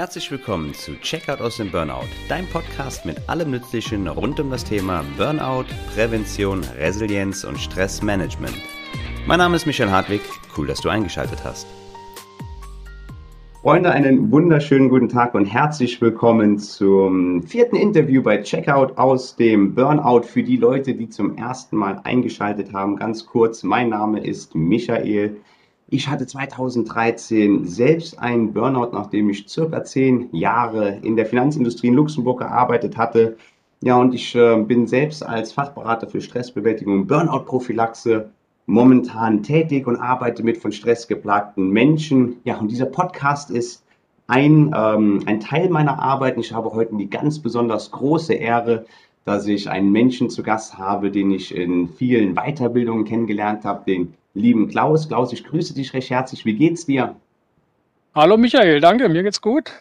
Herzlich willkommen zu Checkout aus dem Burnout, dein Podcast mit allem Nützlichen rund um das Thema Burnout, Prävention, Resilienz und Stressmanagement. Mein Name ist Michael Hartwig, cool, dass du eingeschaltet hast. Freunde, einen wunderschönen guten Tag und herzlich willkommen zum vierten Interview bei Checkout aus dem Burnout für die Leute, die zum ersten Mal eingeschaltet haben. Ganz kurz, mein Name ist Michael. Ich hatte 2013 selbst einen Burnout, nachdem ich circa zehn Jahre in der Finanzindustrie in Luxemburg gearbeitet hatte. Ja, und ich äh, bin selbst als Fachberater für Stressbewältigung und Burnout-Prophylaxe momentan tätig und arbeite mit von Stress geplagten Menschen. Ja, und dieser Podcast ist ein, ähm, ein Teil meiner Arbeit. Ich habe heute die ganz besonders große Ehre, dass ich einen Menschen zu Gast habe, den ich in vielen Weiterbildungen kennengelernt habe, den lieben Klaus. Klaus, ich grüße dich recht herzlich. Wie geht's dir? Hallo Michael, danke, mir geht's gut.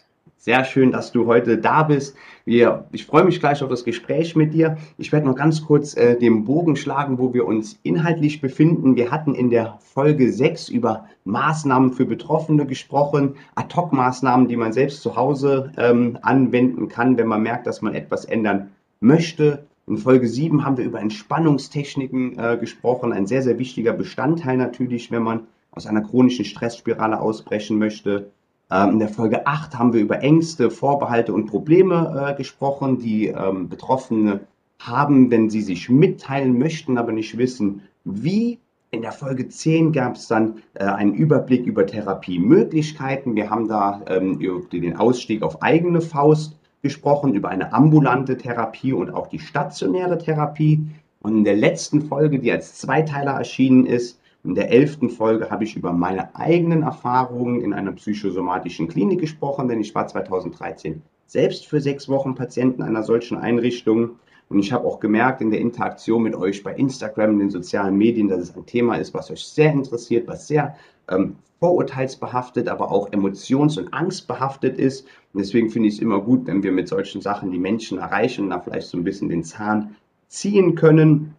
Sehr schön, dass du heute da bist. Wir, ich freue mich gleich auf das Gespräch mit dir. Ich werde noch ganz kurz äh, den Bogen schlagen, wo wir uns inhaltlich befinden. Wir hatten in der Folge 6 über Maßnahmen für Betroffene gesprochen, Ad-Hoc-Maßnahmen, die man selbst zu Hause ähm, anwenden kann, wenn man merkt, dass man etwas ändern möchte. In Folge 7 haben wir über Entspannungstechniken äh, gesprochen, ein sehr, sehr wichtiger Bestandteil natürlich, wenn man aus einer chronischen Stressspirale ausbrechen möchte. Ähm, in der Folge 8 haben wir über Ängste, Vorbehalte und Probleme äh, gesprochen, die ähm, Betroffene haben, wenn sie sich mitteilen möchten, aber nicht wissen, wie. In der Folge 10 gab es dann äh, einen Überblick über Therapiemöglichkeiten. Wir haben da ähm, den Ausstieg auf eigene Faust gesprochen über eine ambulante Therapie und auch die stationäre Therapie. Und in der letzten Folge, die als Zweiteiler erschienen ist, in der elften Folge habe ich über meine eigenen Erfahrungen in einer psychosomatischen Klinik gesprochen, denn ich war 2013 selbst für sechs Wochen Patienten einer solchen Einrichtung. Und ich habe auch gemerkt in der Interaktion mit euch bei Instagram, in den sozialen Medien, dass es ein Thema ist, was euch sehr interessiert, was sehr ähm, vorurteilsbehaftet, aber auch emotions- und angstbehaftet ist. Und deswegen finde ich es immer gut, wenn wir mit solchen Sachen die Menschen erreichen und da vielleicht so ein bisschen den Zahn ziehen können.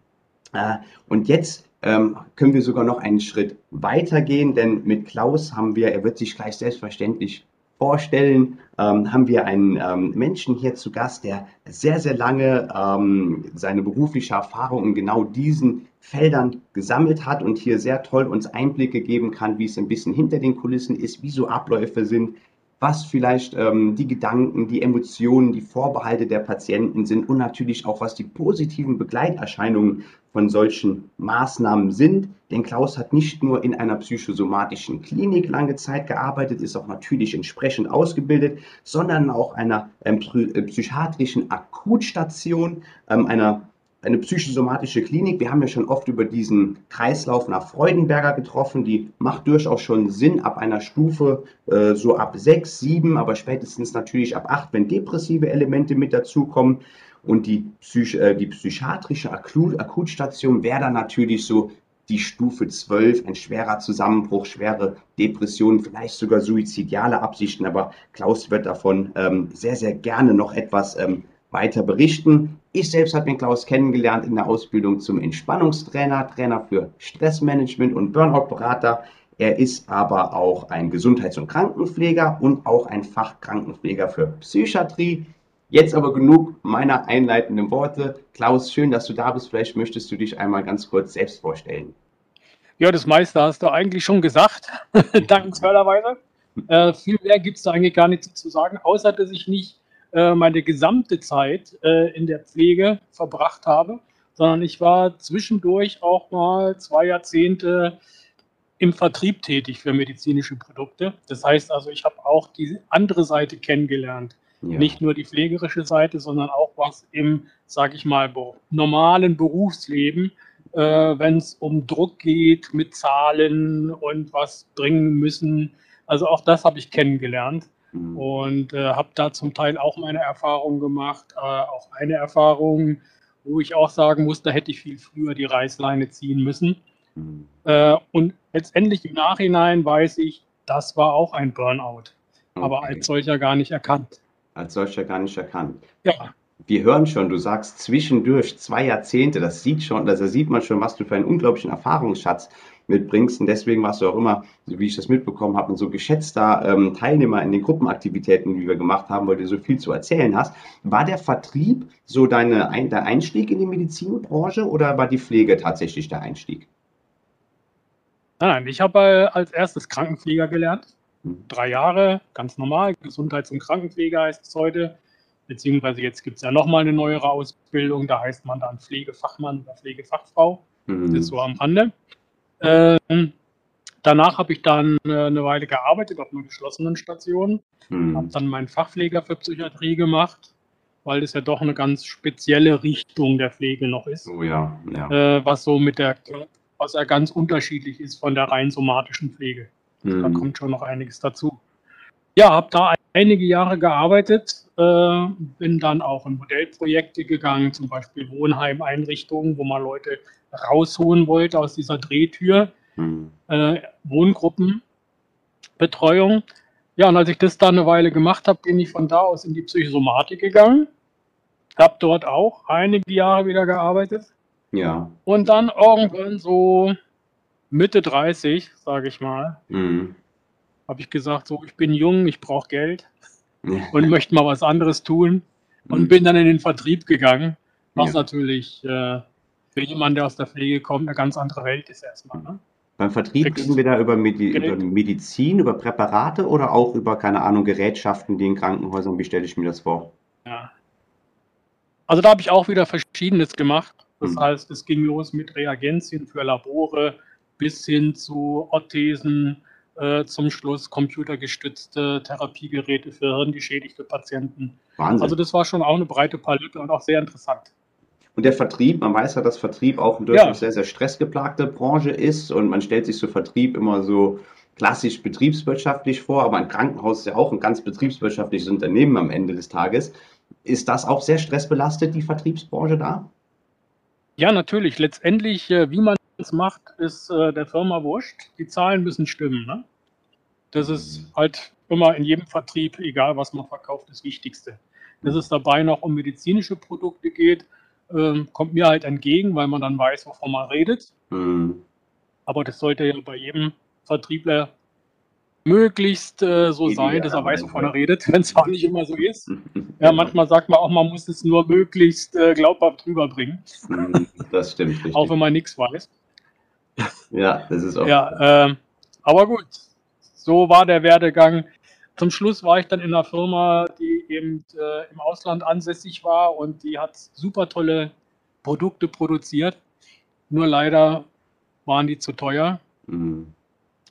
Äh, und jetzt ähm, können wir sogar noch einen Schritt weitergehen, denn mit Klaus haben wir, er wird sich gleich selbstverständlich vorstellen, ähm, haben wir einen ähm, Menschen hier zu Gast, der sehr, sehr lange ähm, seine berufliche Erfahrung in genau diesen Feldern gesammelt hat und hier sehr toll uns Einblicke geben kann, wie es ein bisschen hinter den Kulissen ist, wie so Abläufe sind, was vielleicht ähm, die Gedanken, die Emotionen, die Vorbehalte der Patienten sind und natürlich auch, was die positiven Begleiterscheinungen von solchen Maßnahmen sind. Denn Klaus hat nicht nur in einer psychosomatischen Klinik lange Zeit gearbeitet, ist auch natürlich entsprechend ausgebildet, sondern auch einer ähm, äh, psychiatrischen Akutstation, ähm, einer eine psychosomatische Klinik. Wir haben ja schon oft über diesen Kreislauf nach Freudenberger getroffen. Die macht durchaus schon Sinn ab einer Stufe äh, so ab sechs, sieben, aber spätestens natürlich ab acht, wenn depressive Elemente mit dazukommen. Und die, Psych äh, die psychiatrische Akut Akutstation wäre dann natürlich so die Stufe 12, ein schwerer Zusammenbruch, schwere Depressionen, vielleicht sogar suizidiale Absichten. Aber Klaus wird davon ähm, sehr, sehr gerne noch etwas ähm, weiter berichten. Ich selbst habe den Klaus kennengelernt in der Ausbildung zum Entspannungstrainer, Trainer für Stressmanagement und Burnout-Berater. Er ist aber auch ein Gesundheits- und Krankenpfleger und auch ein Fachkrankenpfleger für Psychiatrie. Jetzt aber genug meiner einleitenden Worte. Klaus, schön, dass du da bist. Vielleicht möchtest du dich einmal ganz kurz selbst vorstellen. Ja, das meiste hast du eigentlich schon gesagt, dankenswerterweise. Äh, viel mehr gibt es da eigentlich gar nicht zu sagen, außer dass ich nicht äh, meine gesamte Zeit äh, in der Pflege verbracht habe, sondern ich war zwischendurch auch mal zwei Jahrzehnte im Vertrieb tätig für medizinische Produkte. Das heißt also, ich habe auch die andere Seite kennengelernt. Ja. Nicht nur die pflegerische Seite, sondern auch was im, sage ich mal, normalen Berufsleben, äh, wenn es um Druck geht mit Zahlen und was bringen müssen. Also auch das habe ich kennengelernt. Mhm. Und äh, habe da zum Teil auch meine Erfahrungen gemacht. Äh, auch eine Erfahrung, wo ich auch sagen muss, da hätte ich viel früher die Reißleine ziehen müssen. Mhm. Äh, und letztendlich im Nachhinein weiß ich, das war auch ein Burnout, okay. aber als solcher gar nicht erkannt. Als solcher gar nicht erkannt. Ja. Wir hören schon, du sagst zwischendurch zwei Jahrzehnte, das sieht schon, also sieht man schon, was du für einen unglaublichen Erfahrungsschatz mitbringst. Und deswegen warst du auch immer, wie ich das mitbekommen habe, ein so geschätzter ähm, Teilnehmer in den Gruppenaktivitäten, die wir gemacht haben, weil du so viel zu erzählen hast. War der Vertrieb so deine, ein, der Einstieg in die Medizinbranche oder war die Pflege tatsächlich der Einstieg? Nein, ich habe äh, als erstes Krankenpfleger gelernt. Hm. Drei Jahre, ganz normal. Gesundheits- und Krankenpfleger heißt es heute. Beziehungsweise jetzt gibt es ja nochmal eine neuere Ausbildung. Da heißt man dann Pflegefachmann oder Pflegefachfrau. Mhm. Das ist so am Rande. Ähm, danach habe ich dann äh, eine Weile gearbeitet auf einer geschlossenen Station. Mhm. Habe dann meinen Fachpfleger für Psychiatrie gemacht, weil das ja doch eine ganz spezielle Richtung der Pflege noch ist. Oh ja, ja. Äh, was so mit der, was ja ganz unterschiedlich ist von der rein somatischen Pflege. Mhm. Da kommt schon noch einiges dazu. Ja, habe da einige Jahre gearbeitet, äh, bin dann auch in Modellprojekte gegangen, zum Beispiel Wohnheimeinrichtungen, wo man Leute rausholen wollte aus dieser Drehtür, mhm. äh, Wohngruppenbetreuung. Ja, und als ich das dann eine Weile gemacht habe, bin ich von da aus in die Psychosomatik gegangen, habe dort auch einige Jahre wieder gearbeitet. Ja. Und dann irgendwann so Mitte 30, sage ich mal, mhm habe ich gesagt, so, ich bin jung, ich brauche Geld und möchte mal was anderes tun und mhm. bin dann in den Vertrieb gegangen, was ja. natürlich äh, für jemanden, der aus der Pflege kommt, eine ganz andere Welt ist erstmal. Ne? Beim Vertrieb reden wir da über, Medi über, Medizin, über Präparate oder auch über, keine Ahnung, Gerätschaften, die in Krankenhäusern, wie stelle ich mir das vor? Ja. Also da habe ich auch wieder Verschiedenes gemacht. Das mhm. heißt, es ging los mit Reagenzien für Labore bis hin zu Orthesen, äh, zum Schluss computergestützte Therapiegeräte für hirngeschädigte Patienten. Wahnsinn. Also das war schon auch eine breite Palette und auch sehr interessant. Und der Vertrieb, man weiß ja, dass Vertrieb auch eine durchaus ja. sehr, sehr stressgeplagte Branche ist und man stellt sich so Vertrieb immer so klassisch betriebswirtschaftlich vor, aber ein Krankenhaus ist ja auch ein ganz betriebswirtschaftliches Unternehmen am Ende des Tages. Ist das auch sehr stressbelastet, die Vertriebsbranche da? Ja, natürlich. Letztendlich, äh, wie man es macht, ist äh, der Firma wurscht. Die Zahlen müssen stimmen. Ne? Das ist halt immer in jedem Vertrieb, egal was man verkauft, das Wichtigste. Dass es dabei noch um medizinische Produkte geht, ähm, kommt mir halt entgegen, weil man dann weiß, wovon man redet. Mhm. Aber das sollte ja bei jedem Vertriebler möglichst äh, so sein, dass er weiß, wovon er redet, wenn es auch nicht immer so ist. Ja, manchmal sagt man auch, man muss es nur möglichst äh, glaubhaft rüberbringen. Mhm, das stimmt. Richtig. auch wenn man nichts weiß. Ja, das ist auch. Ja, äh, aber gut, so war der Werdegang. Zum Schluss war ich dann in einer Firma, die eben äh, im Ausland ansässig war und die hat super tolle Produkte produziert. Nur leider waren die zu teuer mhm.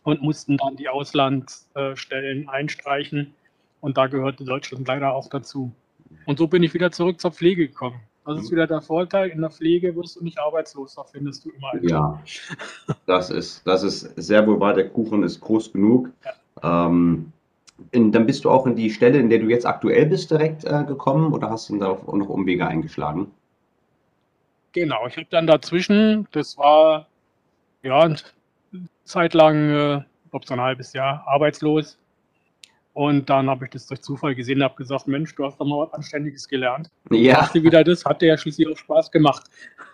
und mussten dann die Auslandsstellen einstreichen. Und da gehörte Deutschland leider auch dazu. Und so bin ich wieder zurück zur Pflege gekommen. Das ist mhm. wieder der Vorteil. In der Pflege wirst du nicht arbeitslos, da findest du immer einen Ja, das ist, das ist sehr wohl wahr. Der Kuchen ist groß genug. Ja. Ähm, in, dann bist du auch in die Stelle, in der du jetzt aktuell bist, direkt äh, gekommen oder hast du da auch noch Umwege eingeschlagen? Genau, ich habe dann dazwischen, das war ja eine Zeit lang, äh, glaube so ein halbes Jahr, arbeitslos. Und dann habe ich das durch Zufall gesehen und habe gesagt, Mensch, du hast doch mal was Anständiges gelernt. Ja. Machst du wieder das? Hat dir ja schließlich auch Spaß gemacht.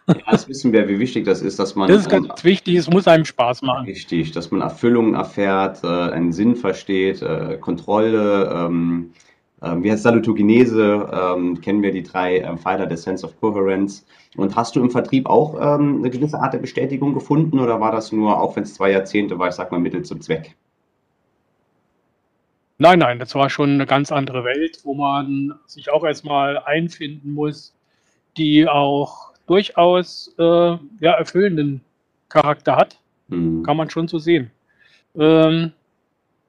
Ja, das wissen wir, wie wichtig das ist, dass man... Das ist ganz ähm, wichtig, es muss einem Spaß machen. Richtig, dass man Erfüllung erfährt, äh, einen Sinn versteht, äh, Kontrolle, ähm, äh, wie heißt Salutogenese, ähm, kennen wir die drei äh, Pfeiler der Sense of Coherence. Und hast du im Vertrieb auch ähm, eine gewisse Art der Bestätigung gefunden oder war das nur, auch wenn es zwei Jahrzehnte war, ich sag mal Mittel zum Zweck? Nein, nein, das war schon eine ganz andere Welt, wo man sich auch erstmal einfinden muss, die auch durchaus äh, ja, erfüllenden Charakter hat. Mhm. Kann man schon so sehen. Ähm,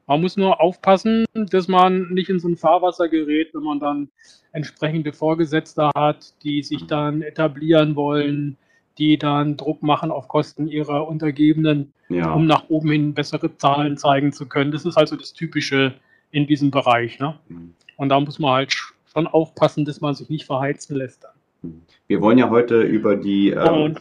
man muss nur aufpassen, dass man nicht in so ein Fahrwasser gerät, wenn man dann entsprechende Vorgesetzte hat, die sich mhm. dann etablieren wollen, die dann Druck machen auf Kosten ihrer Untergebenen, ja. um nach oben hin bessere Zahlen zeigen zu können. Das ist also das typische in diesem Bereich. Ne? Mhm. Und da muss man halt schon aufpassen, dass man sich nicht verheizen lässt. Mhm. Wir wollen ja heute über die. Ähm,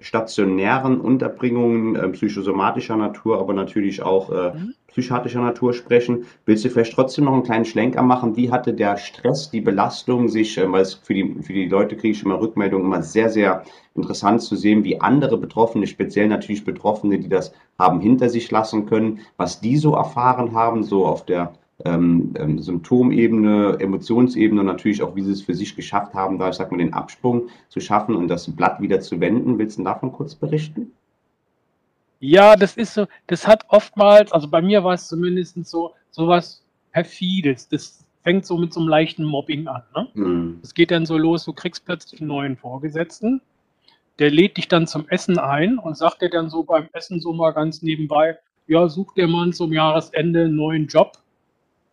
stationären Unterbringungen äh, psychosomatischer Natur, aber natürlich auch äh, mhm. psychiatrischer Natur sprechen. Willst du vielleicht trotzdem noch einen kleinen Schlenker machen? Wie hatte der Stress, die Belastung sich, äh, weil es für die, für die Leute kriege ich immer Rückmeldungen, immer sehr, sehr interessant zu sehen, wie andere Betroffene, speziell natürlich Betroffene, die das haben hinter sich lassen können, was die so erfahren haben, so auf der ähm, ähm, Symptomebene, Emotionsebene und natürlich auch, wie sie es für sich geschafft haben, da ich sag mal den Absprung zu schaffen und das Blatt wieder zu wenden. Willst du davon kurz berichten? Ja, das ist so, das hat oftmals, also bei mir war es zumindest so, sowas perfides. Das fängt so mit so einem leichten Mobbing an. Ne? Mhm. Das geht dann so los, du kriegst plötzlich einen neuen Vorgesetzten, der lädt dich dann zum Essen ein und sagt dir dann so beim Essen so mal ganz nebenbei, ja, such dir mal zum Jahresende einen neuen Job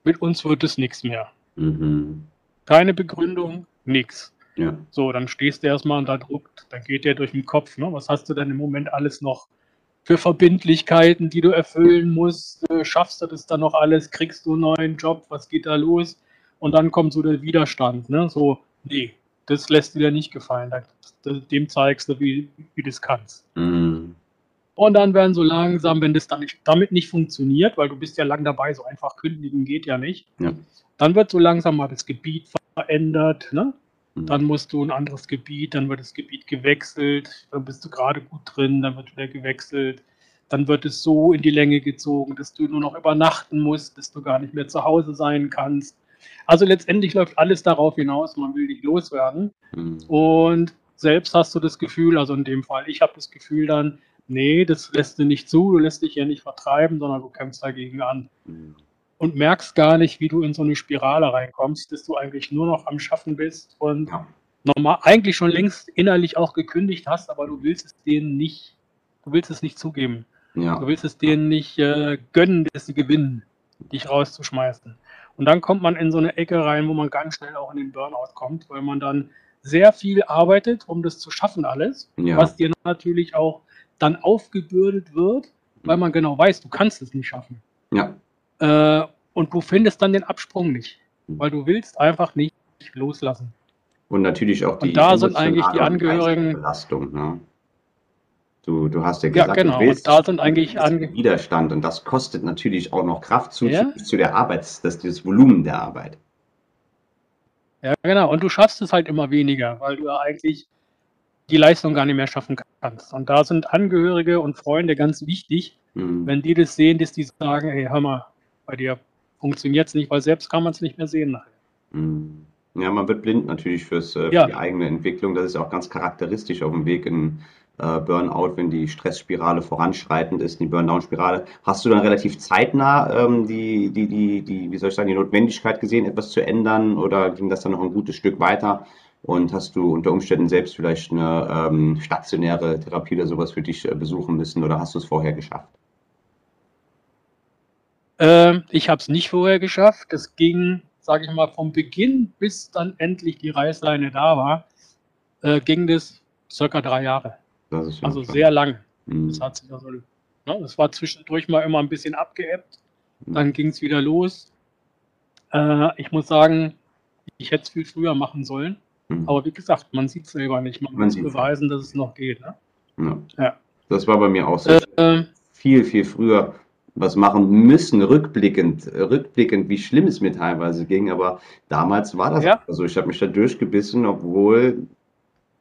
mit uns wird es nichts mehr. Mhm. Keine Begründung, nichts. Ja. So, dann stehst du erstmal unter Druck, dann geht der durch den Kopf. Ne? Was hast du denn im Moment alles noch für Verbindlichkeiten, die du erfüllen musst? Äh, schaffst du das dann noch alles? Kriegst du einen neuen Job? Was geht da los? Und dann kommt so der Widerstand. Ne? So, nee, das lässt dir nicht gefallen. Dem zeigst du, wie, wie du das kannst. Mhm. Und dann werden so langsam, wenn das dann nicht, damit nicht funktioniert, weil du bist ja lang dabei, so einfach kündigen geht ja nicht, ja. dann wird so langsam mal das Gebiet verändert. Ne? Mhm. Dann musst du ein anderes Gebiet, dann wird das Gebiet gewechselt, dann bist du gerade gut drin, dann wird wieder gewechselt. Dann wird es so in die Länge gezogen, dass du nur noch übernachten musst, dass du gar nicht mehr zu Hause sein kannst. Also letztendlich läuft alles darauf hinaus, man will dich loswerden. Mhm. Und selbst hast du das Gefühl, also in dem Fall, ich habe das Gefühl dann, nee, das lässt du nicht zu, du lässt dich ja nicht vertreiben, sondern du kämpfst dagegen an. Mhm. Und merkst gar nicht, wie du in so eine Spirale reinkommst, dass du eigentlich nur noch am Schaffen bist und ja. normal eigentlich schon längst innerlich auch gekündigt hast, aber du willst es denen nicht, du willst es nicht zugeben. Ja. Du willst es denen nicht äh, gönnen, dass sie gewinnen, dich rauszuschmeißen. Und dann kommt man in so eine Ecke rein, wo man ganz schnell auch in den Burnout kommt, weil man dann sehr viel arbeitet, um das zu schaffen alles, ja. was dir natürlich auch dann aufgebürdet wird, weil man genau weiß, du kannst es nicht schaffen. Ja. Äh, und du findest dann den Absprung nicht, weil du willst einfach nicht loslassen. Und natürlich auch die und da sind eigentlich die Angehörigen Belastung. Ne? Du, du hast ja gesagt, ja, genau. du willst und da sind eigentlich Ange Widerstand und das kostet natürlich auch noch Kraft zu, ja? zu der Arbeit, das das Volumen der Arbeit. Ja, genau. Und du schaffst es halt immer weniger, weil du ja eigentlich die Leistung gar nicht mehr schaffen kannst. Und da sind Angehörige und Freunde ganz wichtig, mhm. wenn die das sehen, dass die sagen, hey, hör mal, bei dir funktioniert es nicht, weil selbst kann man es nicht mehr sehen nachher. Mhm. Ja, man wird blind natürlich fürs, äh, für ja. die eigene Entwicklung. Das ist auch ganz charakteristisch auf dem Weg in äh, Burnout, wenn die Stressspirale voranschreitend ist, die Burnout-Spirale. Hast du dann relativ zeitnah ähm, die, die, die, die, wie soll ich sagen, die Notwendigkeit gesehen, etwas zu ändern oder ging das dann noch ein gutes Stück weiter? Und hast du unter Umständen selbst vielleicht eine ähm, stationäre Therapie oder sowas für dich äh, besuchen müssen oder hast du es vorher geschafft? Ähm, ich habe es nicht vorher geschafft. Das ging, sage ich mal, vom Beginn bis dann endlich die Reißleine da war, äh, ging das circa drei Jahre. also sehr lang. Mhm. Das hat sich also, ne, das war zwischendurch mal immer ein bisschen abgeebbt. Mhm. Dann ging es wieder los. Äh, ich muss sagen, ich hätte es viel früher machen sollen. Mhm. Aber wie gesagt, man sieht es selber nicht. Man, man muss beweisen, dass es noch geht. Ne? Ja. ja. Das war bei mir auch so. Äh, viel, viel früher was machen müssen, rückblickend, rückblickend, wie schlimm es mir teilweise ging. Aber damals war das ja. so. Ich habe mich da durchgebissen, obwohl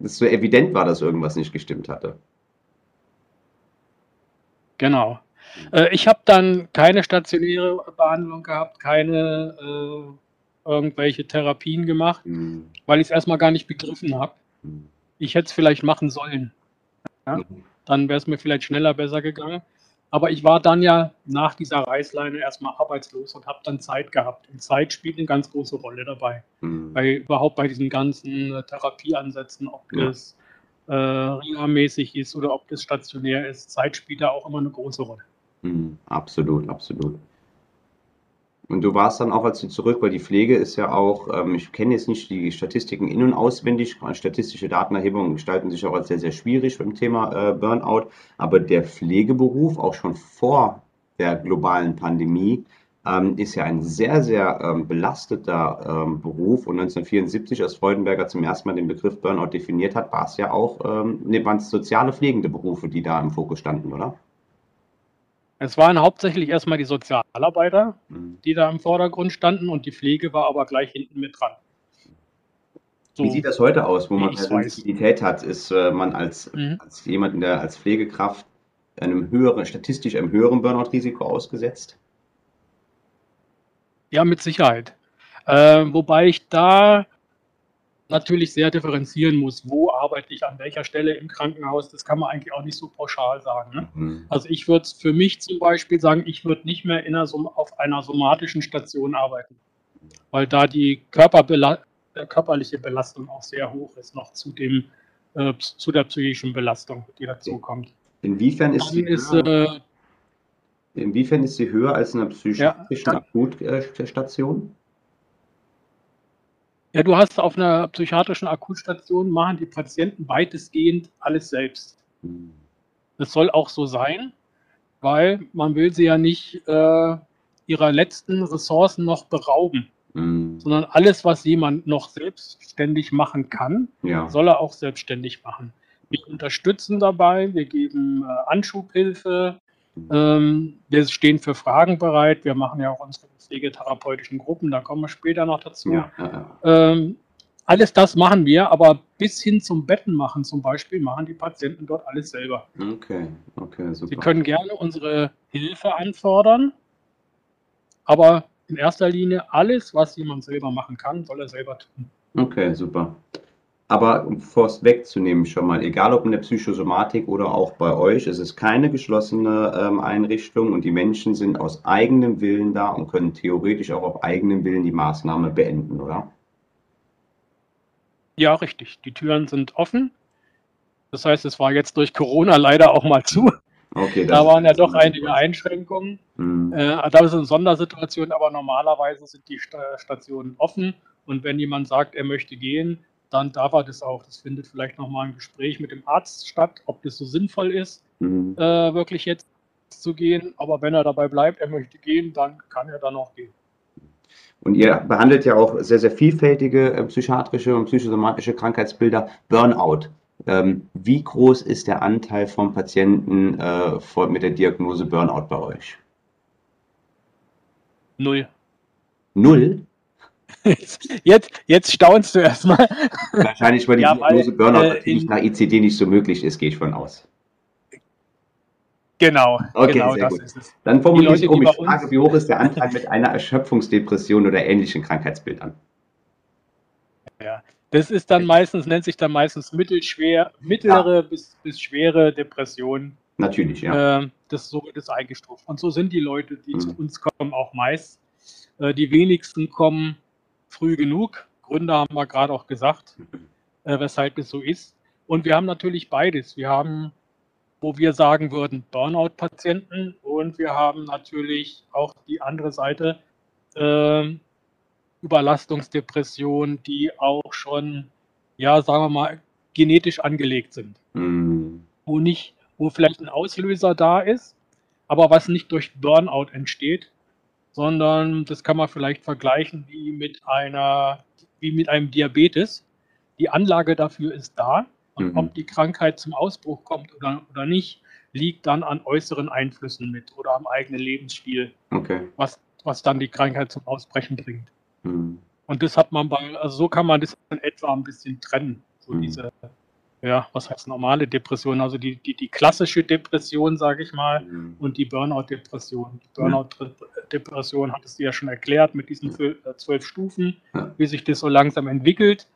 es so evident war, dass irgendwas nicht gestimmt hatte. Genau. Äh, ich habe dann keine stationäre Behandlung gehabt, keine äh, irgendwelche Therapien gemacht, mhm. weil ich es erstmal gar nicht begriffen habe. Mhm. Ich hätte es vielleicht machen sollen. Ja? Mhm. Dann wäre es mir vielleicht schneller besser gegangen. Aber ich war dann ja nach dieser Reißleine erstmal arbeitslos und habe dann Zeit gehabt. Und Zeit spielt eine ganz große Rolle dabei. Mhm. Bei, überhaupt bei diesen ganzen äh, Therapieansätzen, ob ja. das äh, reha-mäßig ist oder ob das stationär ist. Zeit spielt da auch immer eine große Rolle. Mhm. Absolut, absolut. Und du warst dann auch, als du zurück, weil die Pflege ist ja auch, ähm, ich kenne jetzt nicht die Statistiken in- und auswendig, statistische Datenerhebungen gestalten sich auch als sehr, sehr schwierig beim Thema äh, Burnout, aber der Pflegeberuf auch schon vor der globalen Pandemie ähm, ist ja ein sehr, sehr ähm, belasteter ähm, Beruf. Und 1974, als Freudenberger zum ersten Mal den Begriff Burnout definiert hat, war es ja auch, ähm, ne, waren es soziale pflegende Berufe, die da im Fokus standen, oder? Es waren hauptsächlich erstmal die Sozialarbeiter, mhm. die da im Vordergrund standen und die Pflege war aber gleich hinten mit dran. So, Wie sieht das heute aus, wo man Sensibilität hat? Ist äh, man als, mhm. als jemand, der als Pflegekraft einem höheren, statistisch einem höheren Burnout-Risiko ausgesetzt? Ja, mit Sicherheit. Äh, wobei ich da natürlich sehr differenzieren muss, wo arbeite ich an welcher Stelle im Krankenhaus. Das kann man eigentlich auch nicht so pauschal sagen. Ne? Mhm. Also ich würde für mich zum Beispiel sagen, ich würde nicht mehr in einer, auf einer somatischen Station arbeiten, weil da die Körperbela äh, körperliche Belastung auch sehr hoch ist, noch zu, dem, äh, zu der psychischen Belastung, die dazu kommt. Inwiefern ist, die ist höher, äh, inwiefern ist sie höher als in einer psychiatrischen ja, Akutstation? Ja, du hast auf einer psychiatrischen Akutstation machen die Patienten weitestgehend alles selbst. Hm. Das soll auch so sein, weil man will sie ja nicht äh, ihrer letzten Ressourcen noch berauben, mhm. sondern alles, was jemand noch selbstständig machen kann, ja. soll er auch selbstständig machen. Wir unterstützen dabei, wir geben äh, Anschubhilfe, wir stehen für Fragen bereit. Wir machen ja auch unsere pflegetherapeutischen Gruppen, da kommen wir später noch dazu. Ja, ja, ähm, alles das machen wir, aber bis hin zum Betten machen zum Beispiel, machen die Patienten dort alles selber. Okay, okay, super. Sie können gerne unsere Hilfe anfordern, aber in erster Linie alles, was jemand selber machen kann, soll er selber tun. Okay, super. Aber um Forst wegzunehmen schon mal, egal ob in der Psychosomatik oder auch bei euch, es ist keine geschlossene ähm, Einrichtung und die Menschen sind aus eigenem Willen da und können theoretisch auch auf eigenem Willen die Maßnahme beenden, oder? Ja, richtig. Die Türen sind offen. Das heißt, es war jetzt durch Corona leider auch mal zu. Okay, da waren ja doch einige Einschränkungen. Mhm. Äh, da ist eine Sondersituation, aber normalerweise sind die Stationen offen. Und wenn jemand sagt, er möchte gehen, dann darf er das auch. Das findet vielleicht nochmal ein Gespräch mit dem Arzt statt, ob das so sinnvoll ist, mhm. äh, wirklich jetzt zu gehen. Aber wenn er dabei bleibt, er möchte gehen, dann kann er dann auch gehen. Und ihr behandelt ja auch sehr, sehr vielfältige äh, psychiatrische und psychosomatische Krankheitsbilder. Burnout. Ähm, wie groß ist der Anteil von Patienten äh, von, mit der Diagnose Burnout bei euch? Null. Null? Jetzt, jetzt staunst du erstmal. Wahrscheinlich, weil die ja, Diagnose Burnout äh, natürlich nach ICD nicht so möglich ist, gehe ich von aus. Genau, okay, genau das gut. Dann formuliere ich um, ich frage, wie hoch ist der Anteil mit einer Erschöpfungsdepression oder ähnlichen Krankheitsbildern? Ja, das ist dann meistens, nennt sich dann meistens mittelschwer, mittlere ja. bis, bis schwere Depression. Natürlich, ja. Äh, das so wird es eingestuft. Und so sind die Leute, die mhm. zu uns kommen, auch meist. Äh, die wenigsten kommen früh genug. Gründe haben wir gerade auch gesagt, äh, weshalb es so ist. Und wir haben natürlich beides. Wir haben, wo wir sagen würden, Burnout-Patienten und wir haben natürlich auch die andere Seite, äh, Überlastungsdepressionen, die auch schon, ja, sagen wir mal, genetisch angelegt sind. Mhm. Wo nicht, wo vielleicht ein Auslöser da ist, aber was nicht durch Burnout entsteht, sondern das kann man vielleicht vergleichen wie mit einer, wie mit einem Diabetes. Die Anlage dafür ist da und mhm. ob die Krankheit zum Ausbruch kommt oder, oder nicht, liegt dann an äußeren Einflüssen mit oder am eigenen Lebensstil, okay. was, was dann die Krankheit zum Ausbrechen bringt. Mhm. Und das hat man bei, also so kann man das in etwa ein bisschen trennen, so mhm. diese ja, was heißt normale Depression? Also die, die, die klassische Depression, sage ich mal, mhm. und die Burnout-Depression. Die Burnout-Depression hattest du ja schon erklärt mit diesen äh, zwölf Stufen, ja. wie sich das so langsam entwickelt.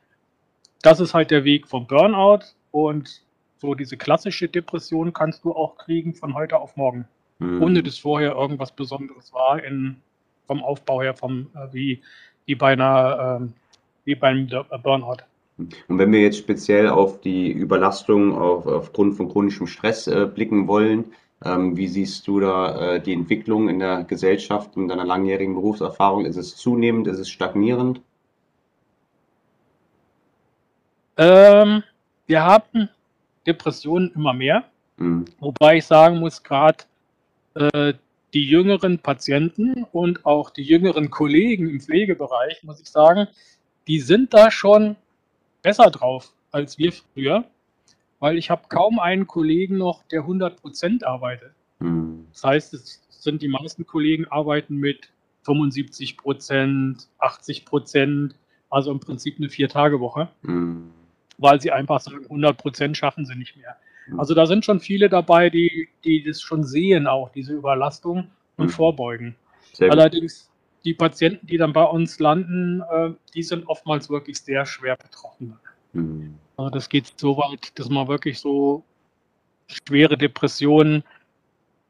Das ist halt der Weg vom Burnout und so diese klassische Depression kannst du auch kriegen von heute auf morgen, mhm. ohne dass vorher irgendwas Besonderes war in, vom Aufbau her, vom, äh, wie, wie bei einer, äh, wie beim Burnout. Und wenn wir jetzt speziell auf die Überlastung auf, aufgrund von chronischem Stress äh, blicken wollen, ähm, wie siehst du da äh, die Entwicklung in der Gesellschaft mit deiner langjährigen Berufserfahrung? Ist es zunehmend, ist es stagnierend? Ähm, wir haben Depressionen immer mehr, mhm. wobei ich sagen muss, gerade äh, die jüngeren Patienten und auch die jüngeren Kollegen im Pflegebereich, muss ich sagen, die sind da schon besser drauf als wir früher, weil ich habe kaum einen Kollegen noch, der 100 Prozent arbeitet. Mhm. Das heißt, es sind die meisten Kollegen arbeiten mit 75 Prozent, 80 Prozent, also im Prinzip eine Vier-Tage-Woche, mhm. weil sie einfach sagen, 100 Prozent schaffen sie nicht mehr. Mhm. Also da sind schon viele dabei, die, die das schon sehen, auch diese Überlastung und mhm. vorbeugen. Allerdings die Patienten, die dann bei uns landen, äh, die sind oftmals wirklich sehr schwer betroffen. Mhm. Also das geht so weit, dass man wirklich so schwere Depressionen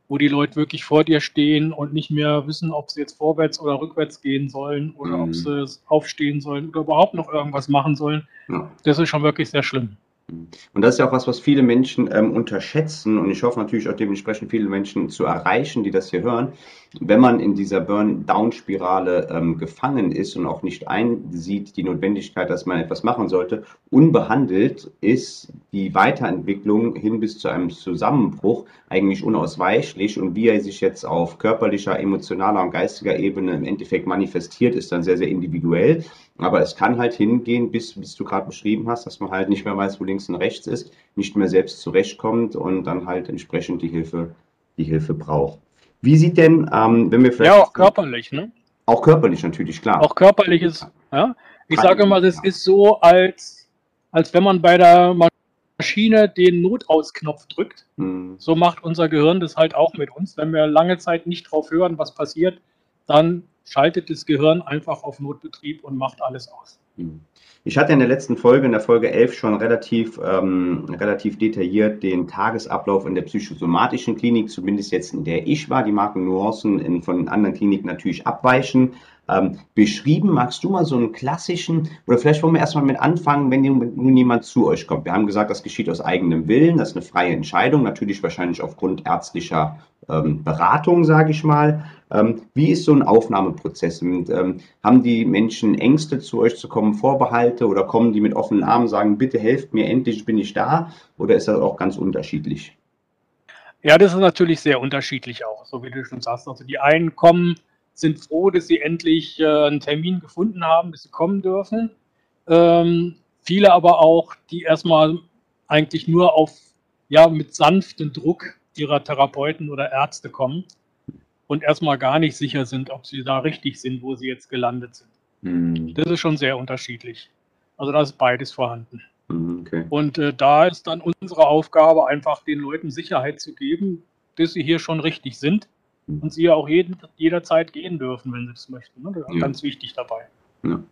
wo die Leute wirklich vor dir stehen und nicht mehr wissen, ob sie jetzt vorwärts oder rückwärts gehen sollen oder mhm. ob sie aufstehen sollen oder überhaupt noch irgendwas machen sollen. Ja. Das ist schon wirklich sehr schlimm. Und das ist ja auch was, was viele Menschen ähm, unterschätzen. Und ich hoffe natürlich auch dementsprechend viele Menschen zu erreichen, die das hier hören. Wenn man in dieser Burn-Down-Spirale ähm, gefangen ist und auch nicht einsieht die Notwendigkeit, dass man etwas machen sollte, unbehandelt ist die Weiterentwicklung hin bis zu einem Zusammenbruch eigentlich unausweichlich. Und wie er sich jetzt auf körperlicher, emotionaler und geistiger Ebene im Endeffekt manifestiert, ist dann sehr, sehr individuell. Aber es kann halt hingehen, bis, bis du gerade beschrieben hast, dass man halt nicht mehr weiß, wo links und rechts ist, nicht mehr selbst zurechtkommt und dann halt entsprechend die Hilfe, die Hilfe braucht. Wie sieht denn, ähm, wenn wir vielleicht. Ja, auch körperlich, ne? Auch körperlich natürlich, klar. Auch körperlich ist, ja. Ich sage immer, das ist so, als, als wenn man bei der Maschine den Notausknopf drückt. Hm. So macht unser Gehirn das halt auch mit uns. Wenn wir lange Zeit nicht drauf hören, was passiert, dann schaltet das Gehirn einfach auf Notbetrieb und macht alles aus. Hm. Ich hatte in der letzten Folge, in der Folge 11, schon relativ, ähm, relativ detailliert den Tagesablauf in der psychosomatischen Klinik, zumindest jetzt in der ich war. Die Marken Nuancen in, von anderen Kliniken natürlich abweichen ähm, beschrieben. Magst du mal so einen klassischen, oder vielleicht wollen wir erstmal mit anfangen, wenn nun jemand zu euch kommt. Wir haben gesagt, das geschieht aus eigenem Willen, das ist eine freie Entscheidung, natürlich wahrscheinlich aufgrund ärztlicher ähm, Beratung, sage ich mal. Ähm, wie ist so ein Aufnahmeprozess? Und, ähm, haben die Menschen Ängste, zu euch zu kommen, Vorbehalte oder kommen die mit offenen Armen, sagen, bitte helft mir, endlich bin ich da? Oder ist das auch ganz unterschiedlich? Ja, das ist natürlich sehr unterschiedlich auch, so wie du schon sagst. Also die einen kommen sind froh, dass sie endlich äh, einen Termin gefunden haben, dass sie kommen dürfen. Ähm, viele aber auch, die erstmal eigentlich nur auf, ja, mit sanftem Druck ihrer Therapeuten oder Ärzte kommen und erstmal gar nicht sicher sind, ob sie da richtig sind, wo sie jetzt gelandet sind. Mhm. Das ist schon sehr unterschiedlich. Also da ist beides vorhanden. Mhm, okay. Und äh, da ist dann unsere Aufgabe, einfach den Leuten Sicherheit zu geben, dass sie hier schon richtig sind und sie ja auch jeden, jederzeit gehen dürfen, wenn sie das möchten. Ne? Das ist ja. ganz wichtig dabei. Ja.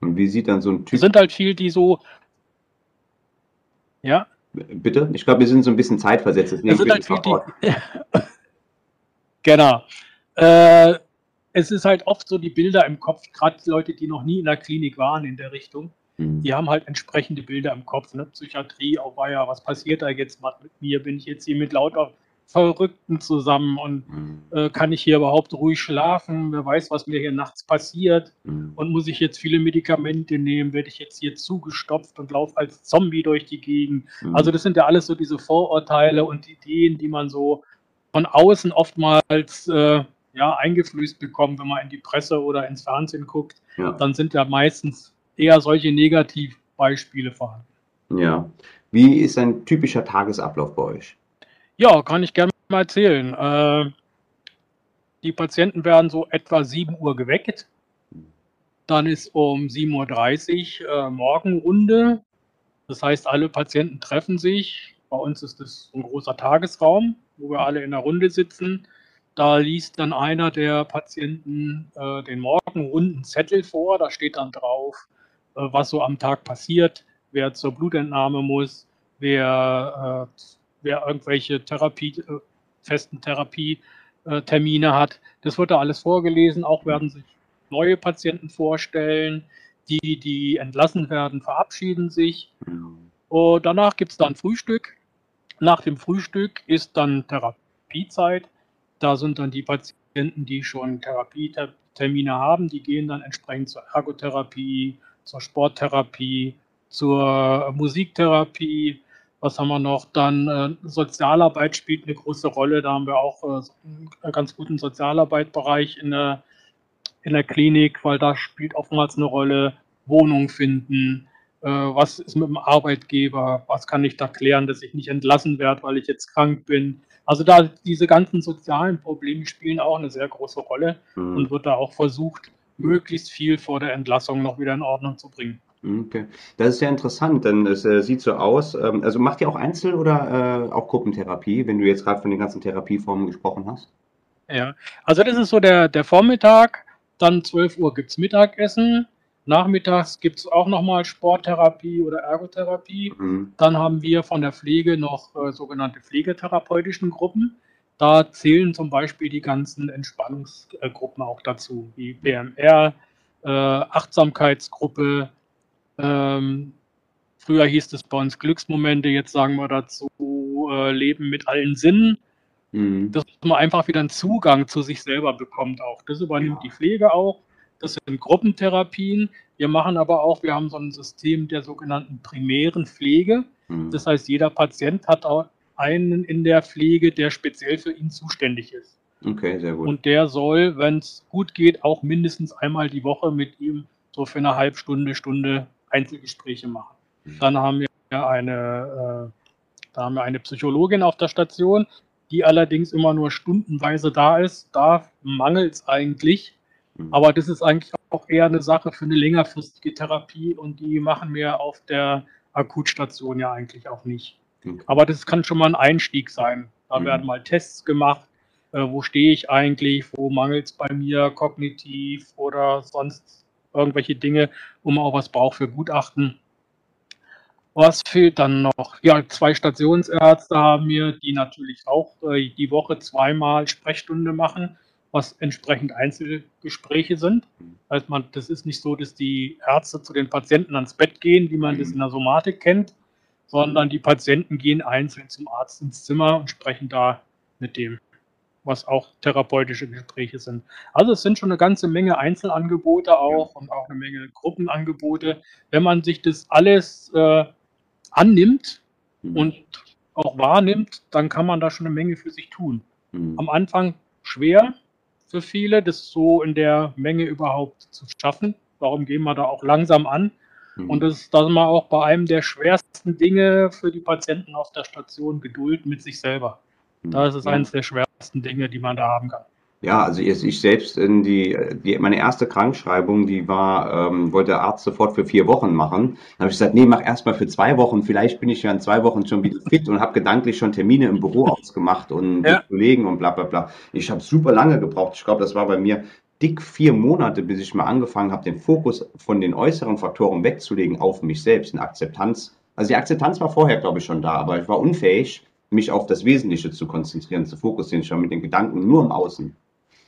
Und wie sieht dann so ein Typ. Es sind halt viel, die so. Ja. Bitte? Ich glaube, wir sind so ein bisschen zeitversetzt. Es sind halt viel, die, genau. Äh, es ist halt oft so die Bilder im Kopf, gerade Leute, die noch nie in der Klinik waren in der Richtung, mhm. die haben halt entsprechende Bilder im Kopf. Ne? Psychiatrie, oh weia, was passiert da jetzt mit mir? Bin ich jetzt hier mit lauter Verrückten zusammen und mhm. äh, kann ich hier überhaupt ruhig schlafen? Wer weiß, was mir hier nachts passiert? Mhm. Und muss ich jetzt viele Medikamente nehmen? Werde ich jetzt hier zugestopft und laufe als Zombie durch die Gegend? Mhm. Also das sind ja alles so diese Vorurteile und Ideen, die man so von außen oftmals äh, ja, eingeflößt bekommt, wenn man in die Presse oder ins Fernsehen guckt. Ja. Dann sind ja meistens eher solche Negativbeispiele vorhanden. Ja. Wie ist ein typischer Tagesablauf bei euch? Ja, kann ich gerne mal erzählen. Äh, die Patienten werden so etwa 7 Uhr geweckt. Dann ist um 7.30 Uhr äh, Morgenrunde. Das heißt, alle Patienten treffen sich. Bei uns ist es ein großer Tagesraum, wo wir alle in der Runde sitzen. Da liest dann einer der Patienten äh, den Morgenrundenzettel vor. Da steht dann drauf, äh, was so am Tag passiert, wer zur Blutentnahme muss, wer äh, wer irgendwelche Therapie, äh, festen Therapietermine hat. Das wird da alles vorgelesen. Auch werden sich neue Patienten vorstellen. Die, die entlassen werden, verabschieden sich. Und danach gibt es dann Frühstück. Nach dem Frühstück ist dann Therapiezeit. Da sind dann die Patienten, die schon Therapietermine haben, die gehen dann entsprechend zur Ergotherapie, zur Sporttherapie, zur Musiktherapie, Was haben wir noch? Dann äh, Sozialarbeit spielt eine große Rolle. Da haben wir auch äh, einen ganz guten Sozialarbeitbereich in der, in der Klinik, weil da spielt oftmals eine Rolle Wohnung finden. Äh, was ist mit dem Arbeitgeber? Was kann ich da klären, dass ich nicht entlassen werde, weil ich jetzt krank bin? Also da diese ganzen sozialen Probleme spielen auch eine sehr große Rolle mhm. und wird da auch versucht, möglichst viel vor der Entlassung noch wieder in Ordnung zu bringen. Okay. Das ist sehr interessant, denn es äh, sieht so aus. Ähm, also macht ihr auch Einzel- oder äh, auch Gruppentherapie, wenn du jetzt gerade von den ganzen Therapieformen gesprochen hast? Ja, also das ist so der, der Vormittag, dann 12 Uhr gibt es Mittagessen, Nachmittags gibt es auch nochmal Sporttherapie oder Ergotherapie. Mhm. Dann haben wir von der Pflege noch äh, sogenannte pflegetherapeutischen Gruppen. Da zählen zum Beispiel die ganzen Entspannungsgruppen auch dazu, wie BMR, äh, Achtsamkeitsgruppe. Ähm, früher hieß es bei uns Glücksmomente, jetzt sagen wir dazu äh, Leben mit allen Sinnen. Mhm. Dass man einfach wieder einen Zugang zu sich selber bekommt auch. Das übernimmt ja. die Pflege auch. Das sind Gruppentherapien. Wir machen aber auch, wir haben so ein System der sogenannten primären Pflege. Mhm. Das heißt, jeder Patient hat auch einen in der Pflege, der speziell für ihn zuständig ist. Okay, sehr gut. Und der soll, wenn es gut geht, auch mindestens einmal die Woche mit ihm so für eine halbe Stunde, Stunde Einzelgespräche machen. Mhm. Dann haben wir eine, äh, da haben wir eine Psychologin auf der Station, die allerdings immer nur stundenweise da ist. Da mangelt es eigentlich. Mhm. Aber das ist eigentlich auch eher eine Sache für eine längerfristige Therapie und die machen wir auf der Akutstation ja eigentlich auch nicht. Okay. Aber das kann schon mal ein Einstieg sein. Da mhm. werden mal Tests gemacht. Äh, wo stehe ich eigentlich? Wo mangelt es bei mir kognitiv oder sonst irgendwelche Dinge, wo man auch was braucht für Gutachten. Was fehlt dann noch? Ja, zwei Stationsärzte haben wir, die natürlich auch äh, die Woche zweimal Sprechstunde machen was entsprechend Einzelgespräche sind. Heißt, man, das ist nicht so, dass die Ärzte zu den Patienten ans Bett gehen, wie man das in der Somatik kennt, sondern die Patienten gehen einzeln zum Arzt ins Zimmer und sprechen da mit dem, was auch therapeutische Gespräche sind. Also es sind schon eine ganze Menge Einzelangebote auch und auch eine Menge Gruppenangebote. Wenn man sich das alles äh, annimmt mhm. und auch wahrnimmt, dann kann man da schon eine Menge für sich tun. Mhm. Am Anfang schwer, für viele, das so in der Menge überhaupt zu schaffen. Darum gehen wir da auch langsam an. Mhm. Und das ist dann mal auch bei einem der schwersten Dinge für die Patienten auf der Station Geduld mit sich selber. Mhm. Da ist es ja. eines der schwersten Dinge, die man da haben kann. Ja, also ich, ich selbst in die, die, meine erste Krankschreibung, die war, ähm, wollte der Arzt sofort für vier Wochen machen. Dann habe ich gesagt, nee, mach erstmal für zwei Wochen. Vielleicht bin ich ja in zwei Wochen schon wieder fit und habe gedanklich schon Termine im Büro ausgemacht und ja. mit Kollegen und bla bla bla. Ich habe super lange gebraucht. Ich glaube, das war bei mir dick vier Monate, bis ich mal angefangen habe, den Fokus von den äußeren Faktoren wegzulegen auf mich selbst, in Akzeptanz. Also die Akzeptanz war vorher, glaube ich, schon da, aber ich war unfähig, mich auf das Wesentliche zu konzentrieren, zu fokussieren, schon mit den Gedanken nur im Außen.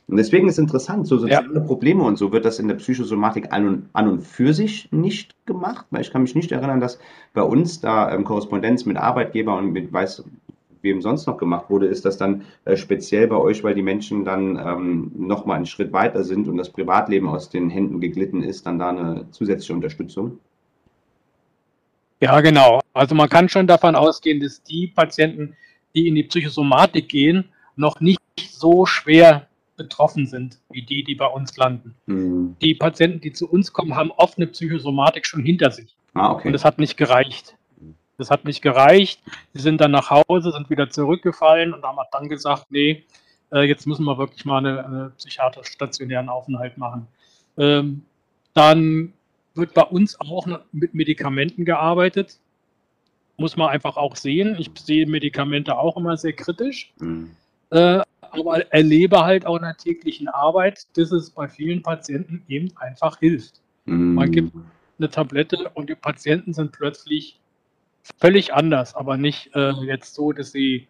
Und deswegen ist interessant, so soziale ja. Probleme und so wird das in der Psychosomatik an und, an und für sich nicht gemacht, weil ich kann mich nicht erinnern, dass bei uns da ähm, Korrespondenz mit Arbeitgeber und mit weiß wem sonst noch gemacht wurde, ist das dann äh, speziell bei euch, weil die Menschen dann ähm, nochmal einen Schritt weiter sind und das Privatleben aus den Händen geglitten ist, dann da eine zusätzliche Unterstützung? Ja, genau. Also man kann schon davon ausgehen, dass die Patienten, die in die Psychosomatik gehen, noch nicht so schwer betroffen sind, wie die, die bei uns landen. Mhm. Die Patienten, die zu uns kommen, haben oft eine Psychosomatik schon hinter sich. Ah, okay. Und das hat nicht gereicht. Das hat nicht gereicht. Sie sind dann nach Hause, sind wieder zurückgefallen und haben dann gesagt, nee, äh, jetzt müssen wir wirklich mal eine, eine psychiatrisch stationären Aufenthalt machen. Ähm, dann wird bei uns auch mit Medikamenten gearbeitet. Muss man einfach auch sehen. Ich sehe Medikamente auch immer sehr kritisch. Mhm. Äh, aber erlebe halt auch in der täglichen Arbeit, dass es bei vielen Patienten eben einfach hilft. Mm. Man gibt eine Tablette und die Patienten sind plötzlich völlig anders, aber nicht äh, jetzt so, dass sie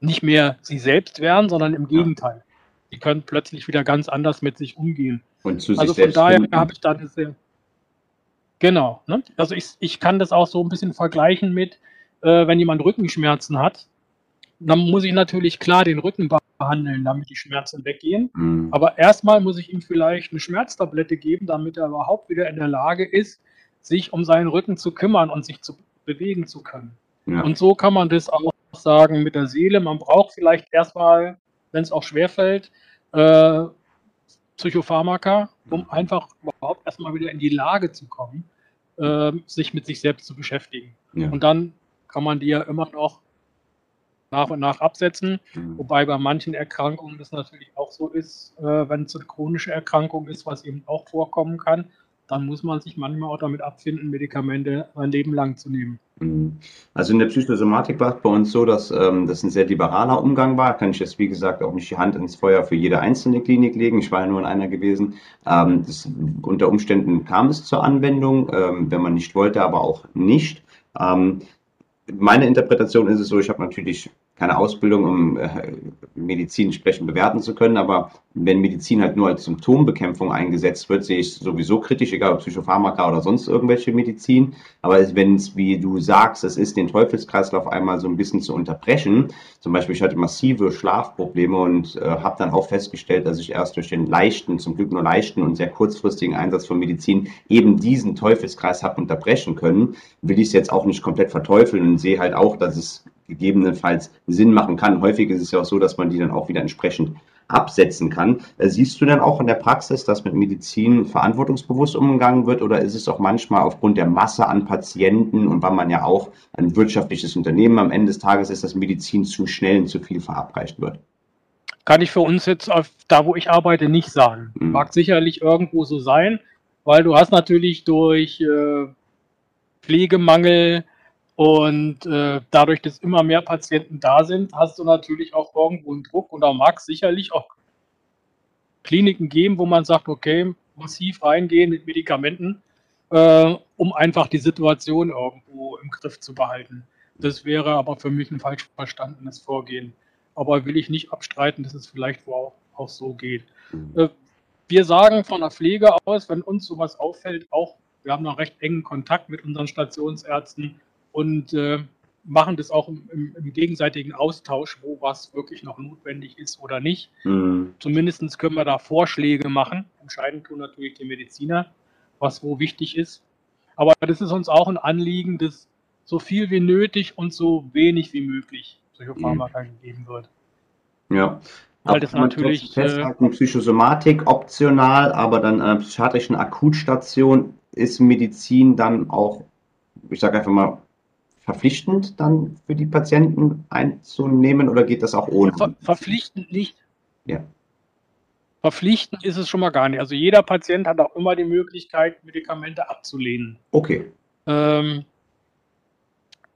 nicht mehr sie selbst wären, sondern im Gegenteil. Die können plötzlich wieder ganz anders mit sich umgehen. Und zu also sich von daher habe ich da eine sehr. Genau. Ne? Also ich, ich kann das auch so ein bisschen vergleichen mit, äh, wenn jemand Rückenschmerzen hat, dann muss ich natürlich klar den Rücken behandeln, damit die Schmerzen weggehen. Mhm. Aber erstmal muss ich ihm vielleicht eine Schmerztablette geben, damit er überhaupt wieder in der Lage ist, sich um seinen Rücken zu kümmern und sich zu bewegen zu können. Ja. Und so kann man das auch sagen mit der Seele. Man braucht vielleicht erstmal, wenn es auch schwerfällt, äh, Psychopharmaka, um einfach überhaupt erstmal wieder in die Lage zu kommen, äh, sich mit sich selbst zu beschäftigen. Ja. Und dann kann man die ja immer noch nach und nach absetzen. Mhm. Wobei bei manchen Erkrankungen das natürlich auch so ist, äh, wenn es eine chronische Erkrankung ist, was eben auch vorkommen kann, dann muss man sich manchmal auch damit abfinden, Medikamente ein Leben lang zu nehmen. Mhm. Also in der Psychosomatik war es bei uns so, dass ähm, das ein sehr liberaler Umgang war. Kann ich jetzt, wie gesagt, auch nicht die Hand ins Feuer für jede einzelne Klinik legen. Ich war ja nur in einer gewesen. Ähm, das, unter Umständen kam es zur Anwendung, ähm, wenn man nicht wollte, aber auch nicht. Ähm, meine Interpretation ist es so, ich habe natürlich keine Ausbildung, um äh, Medizin entsprechend bewerten zu können, aber wenn Medizin halt nur als Symptombekämpfung eingesetzt wird, sehe ich sowieso kritisch, egal ob Psychopharmaka oder sonst irgendwelche Medizin. Aber wenn es, wie du sagst, es ist, den Teufelskreislauf einmal so ein bisschen zu unterbrechen, zum Beispiel ich hatte massive Schlafprobleme und äh, habe dann auch festgestellt, dass ich erst durch den leichten, zum Glück nur leichten und sehr kurzfristigen Einsatz von Medizin eben diesen Teufelskreis habe unterbrechen können, will ich es jetzt auch nicht komplett verteufeln und sehe halt auch, dass es gegebenenfalls Sinn machen kann. Häufig ist es ja auch so, dass man die dann auch wieder entsprechend absetzen kann. Äh, siehst du denn auch in der Praxis, dass mit Medizin verantwortungsbewusst umgegangen wird oder ist es auch manchmal aufgrund der Masse an Patienten und weil man ja auch ein wirtschaftliches Unternehmen am Ende des Tages ist, dass Medizin zu schnell und zu viel verabreicht wird? Kann ich für uns jetzt auf, da, wo ich arbeite, nicht sagen. Mhm. Mag sicherlich irgendwo so sein, weil du hast natürlich durch äh, Pflegemangel, und äh, dadurch, dass immer mehr Patienten da sind, hast du natürlich auch irgendwo einen Druck. Und da mag es sicherlich auch Kliniken geben, wo man sagt, okay, massiv reingehen mit Medikamenten, äh, um einfach die Situation irgendwo im Griff zu behalten. Das wäre aber für mich ein falsch verstandenes Vorgehen. Aber will ich nicht abstreiten, dass es vielleicht auch, auch so geht. Mhm. Äh, wir sagen von der Pflege aus, wenn uns sowas auffällt, auch, wir haben noch recht engen Kontakt mit unseren Stationsärzten, und äh, machen das auch im, im, im, gegenseitigen Austausch, wo was wirklich noch notwendig ist oder nicht. Mhm. Zumindest können wir da Vorschläge machen. Entscheidend tun natürlich die Mediziner, was wo wichtig ist. Aber das ist uns auch ein Anliegen, dass so viel wie nötig und so wenig wie möglich Psychopharmaka mhm. gegeben wird. Ja. Weil das natürlich. Festhalten, äh, Psychosomatik optional, aber dann an einer psychiatrischen Akutstation ist Medizin dann auch, ich sage einfach mal, verpflichtend dann für die Patienten einzunehmen oder geht das auch ohne? Ver verpflichtend nicht. Ja. Verpflichtend ist es schon mal gar nicht. Also jeder Patient hat auch immer die Möglichkeit, Medikamente abzulehnen. Okay. Ähm,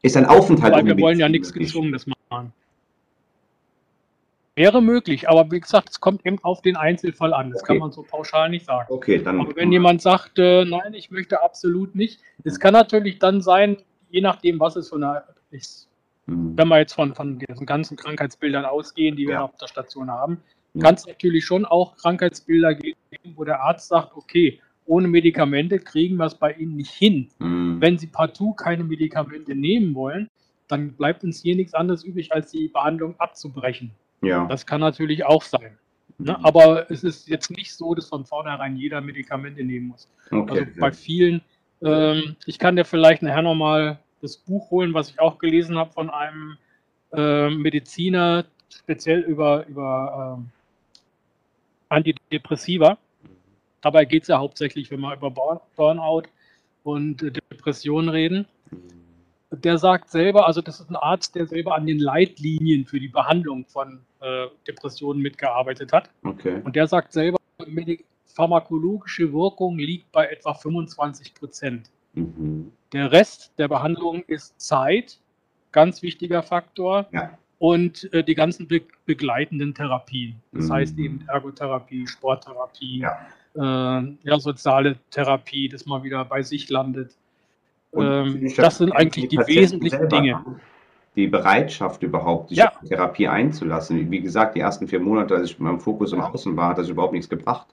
ist ein Aufenthalt. Weil wir wollen ja nichts Gezwungenes machen. Wäre möglich, aber wie gesagt, es kommt eben auf den Einzelfall an. Das okay. kann man so pauschal nicht sagen. Okay, dann. Aber wenn jemand sagt, äh, nein, ich möchte absolut nicht, es kann natürlich dann sein, je nachdem, was es für eine ist. Mhm. Wenn wir jetzt von, von diesen ganzen Krankheitsbildern ausgehen, die wir ja. auf der Station haben, ja. kann es natürlich schon auch Krankheitsbilder geben, wo der Arzt sagt, okay, ohne Medikamente kriegen wir es bei Ihnen nicht hin. Mhm. Wenn Sie partout keine Medikamente nehmen wollen, dann bleibt uns hier nichts anderes übrig, als die Behandlung abzubrechen. Ja. Das kann natürlich auch sein. Ne? Mhm. Aber es ist jetzt nicht so, dass von vornherein jeder Medikamente nehmen muss. Okay, also bei vielen ähm, ich kann dir vielleicht nachher nochmal das Buch holen, was ich auch gelesen habe von einem äh, Mediziner, speziell über, über ähm, Antidepressiva. Dabei geht es ja hauptsächlich, wenn wir über Burnout und äh, Depressionen reden. Der sagt selber, also das ist ein Arzt, der selber an den Leitlinien für die Behandlung von äh, Depressionen mitgearbeitet hat. Okay. Und der sagt selber, pharmakologische Wirkung liegt bei etwa 25 Prozent. Mhm. Der Rest der Behandlung ist Zeit, ganz wichtiger Faktor. Ja. Und äh, die ganzen be begleitenden Therapien. Das mhm. heißt eben Ergotherapie, Sporttherapie, ja. Äh, ja, soziale Therapie, dass man wieder bei sich landet. Ähm, das sind eigentlich die, die wesentlichen Dinge die Bereitschaft überhaupt, sich ja. Therapie einzulassen. Wie gesagt, die ersten vier Monate, als ich mit meinem Fokus im Außen war, hat das überhaupt nichts gebracht.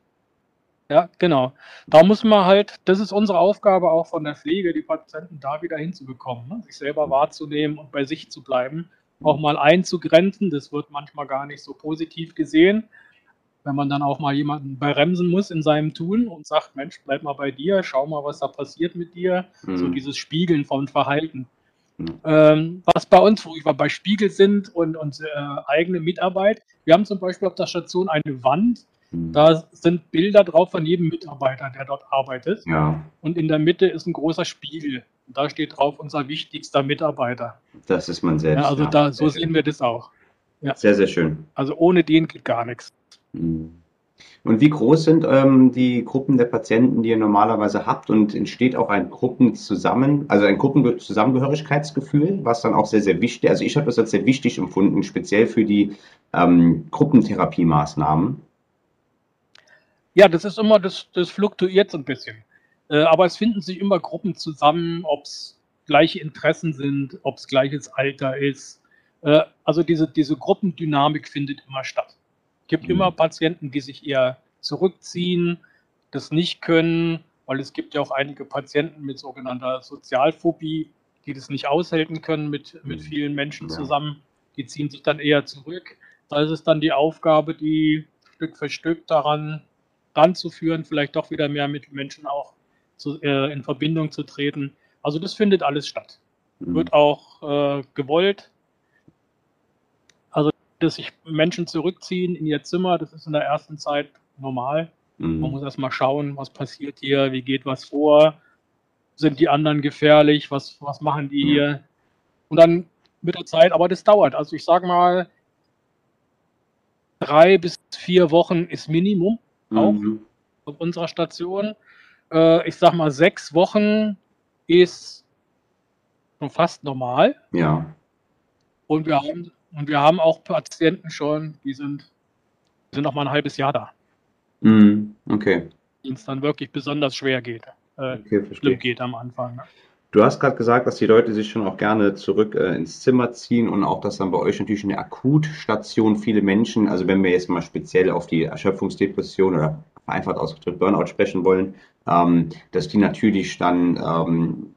Ja, genau. Da muss man halt, das ist unsere Aufgabe auch von der Pflege, die Patienten da wieder hinzubekommen, ne? sich selber wahrzunehmen und bei sich zu bleiben, auch mal einzugrenzen. Das wird manchmal gar nicht so positiv gesehen, wenn man dann auch mal jemanden bremsen muss in seinem Tun und sagt, Mensch, bleib mal bei dir, schau mal, was da passiert mit dir. Mhm. So dieses Spiegeln von Verhalten. Ähm, was bei uns, wo wir bei Spiegel sind und unsere äh, eigene Mitarbeit. Wir haben zum Beispiel auf der Station eine Wand, mhm. da sind Bilder drauf von jedem Mitarbeiter, der dort arbeitet. Ja. Und in der Mitte ist ein großer Spiegel. Und da steht drauf unser wichtigster Mitarbeiter. Das ist man selbst. Ja, also da, so sehen wir das auch. Ja. Sehr, sehr schön. Also ohne den geht gar nichts. Mhm. Und wie groß sind ähm, die Gruppen der Patienten, die ihr normalerweise habt? Und entsteht auch ein Gruppenzusammen, also ein Gruppenzusammengehörigkeitsgefühl, was dann auch sehr, sehr wichtig, also ich habe das als sehr wichtig empfunden, speziell für die ähm, Gruppentherapiemaßnahmen. Ja, das ist immer, das, das fluktuiert so ein bisschen. Äh, aber es finden sich immer Gruppen zusammen, ob es gleiche Interessen sind, ob es gleiches Alter ist. Äh, also diese, diese Gruppendynamik findet immer statt gibt mhm. immer Patienten, die sich eher zurückziehen, das nicht können, weil es gibt ja auch einige Patienten mit sogenannter Sozialphobie, die das nicht aushalten können mit, mit mhm. vielen Menschen ja. zusammen. Die ziehen sich dann eher zurück. Da ist es dann die Aufgabe, die Stück für Stück daran ranzuführen, vielleicht doch wieder mehr mit Menschen auch zu, äh, in Verbindung zu treten. Also das findet alles statt. Mhm. Wird auch äh, gewollt dass sich Menschen zurückziehen in ihr Zimmer. Das ist in der ersten Zeit normal. Mhm. Man muss erstmal schauen, was passiert hier, wie geht was vor, sind die anderen gefährlich, was, was machen die mhm. hier. Und dann mit der Zeit, aber das dauert. Also ich sage mal, drei bis vier Wochen ist Minimum auch mhm. auf unserer Station. Äh, ich sage mal, sechs Wochen ist schon fast normal. Ja. Und wir haben und wir haben auch Patienten schon, die sind, die sind noch mal ein halbes Jahr da. Mm, okay. Denen es dann wirklich besonders schwer geht. Äh, okay, schlimm geht am Anfang. Ne? Du hast gerade gesagt, dass die Leute sich schon auch gerne zurück äh, ins Zimmer ziehen und auch, dass dann bei euch natürlich eine Akutstation viele Menschen, also wenn wir jetzt mal speziell auf die Erschöpfungsdepression oder vereinfacht ausgedrückt Burnout sprechen wollen, ähm, dass die natürlich dann ähm,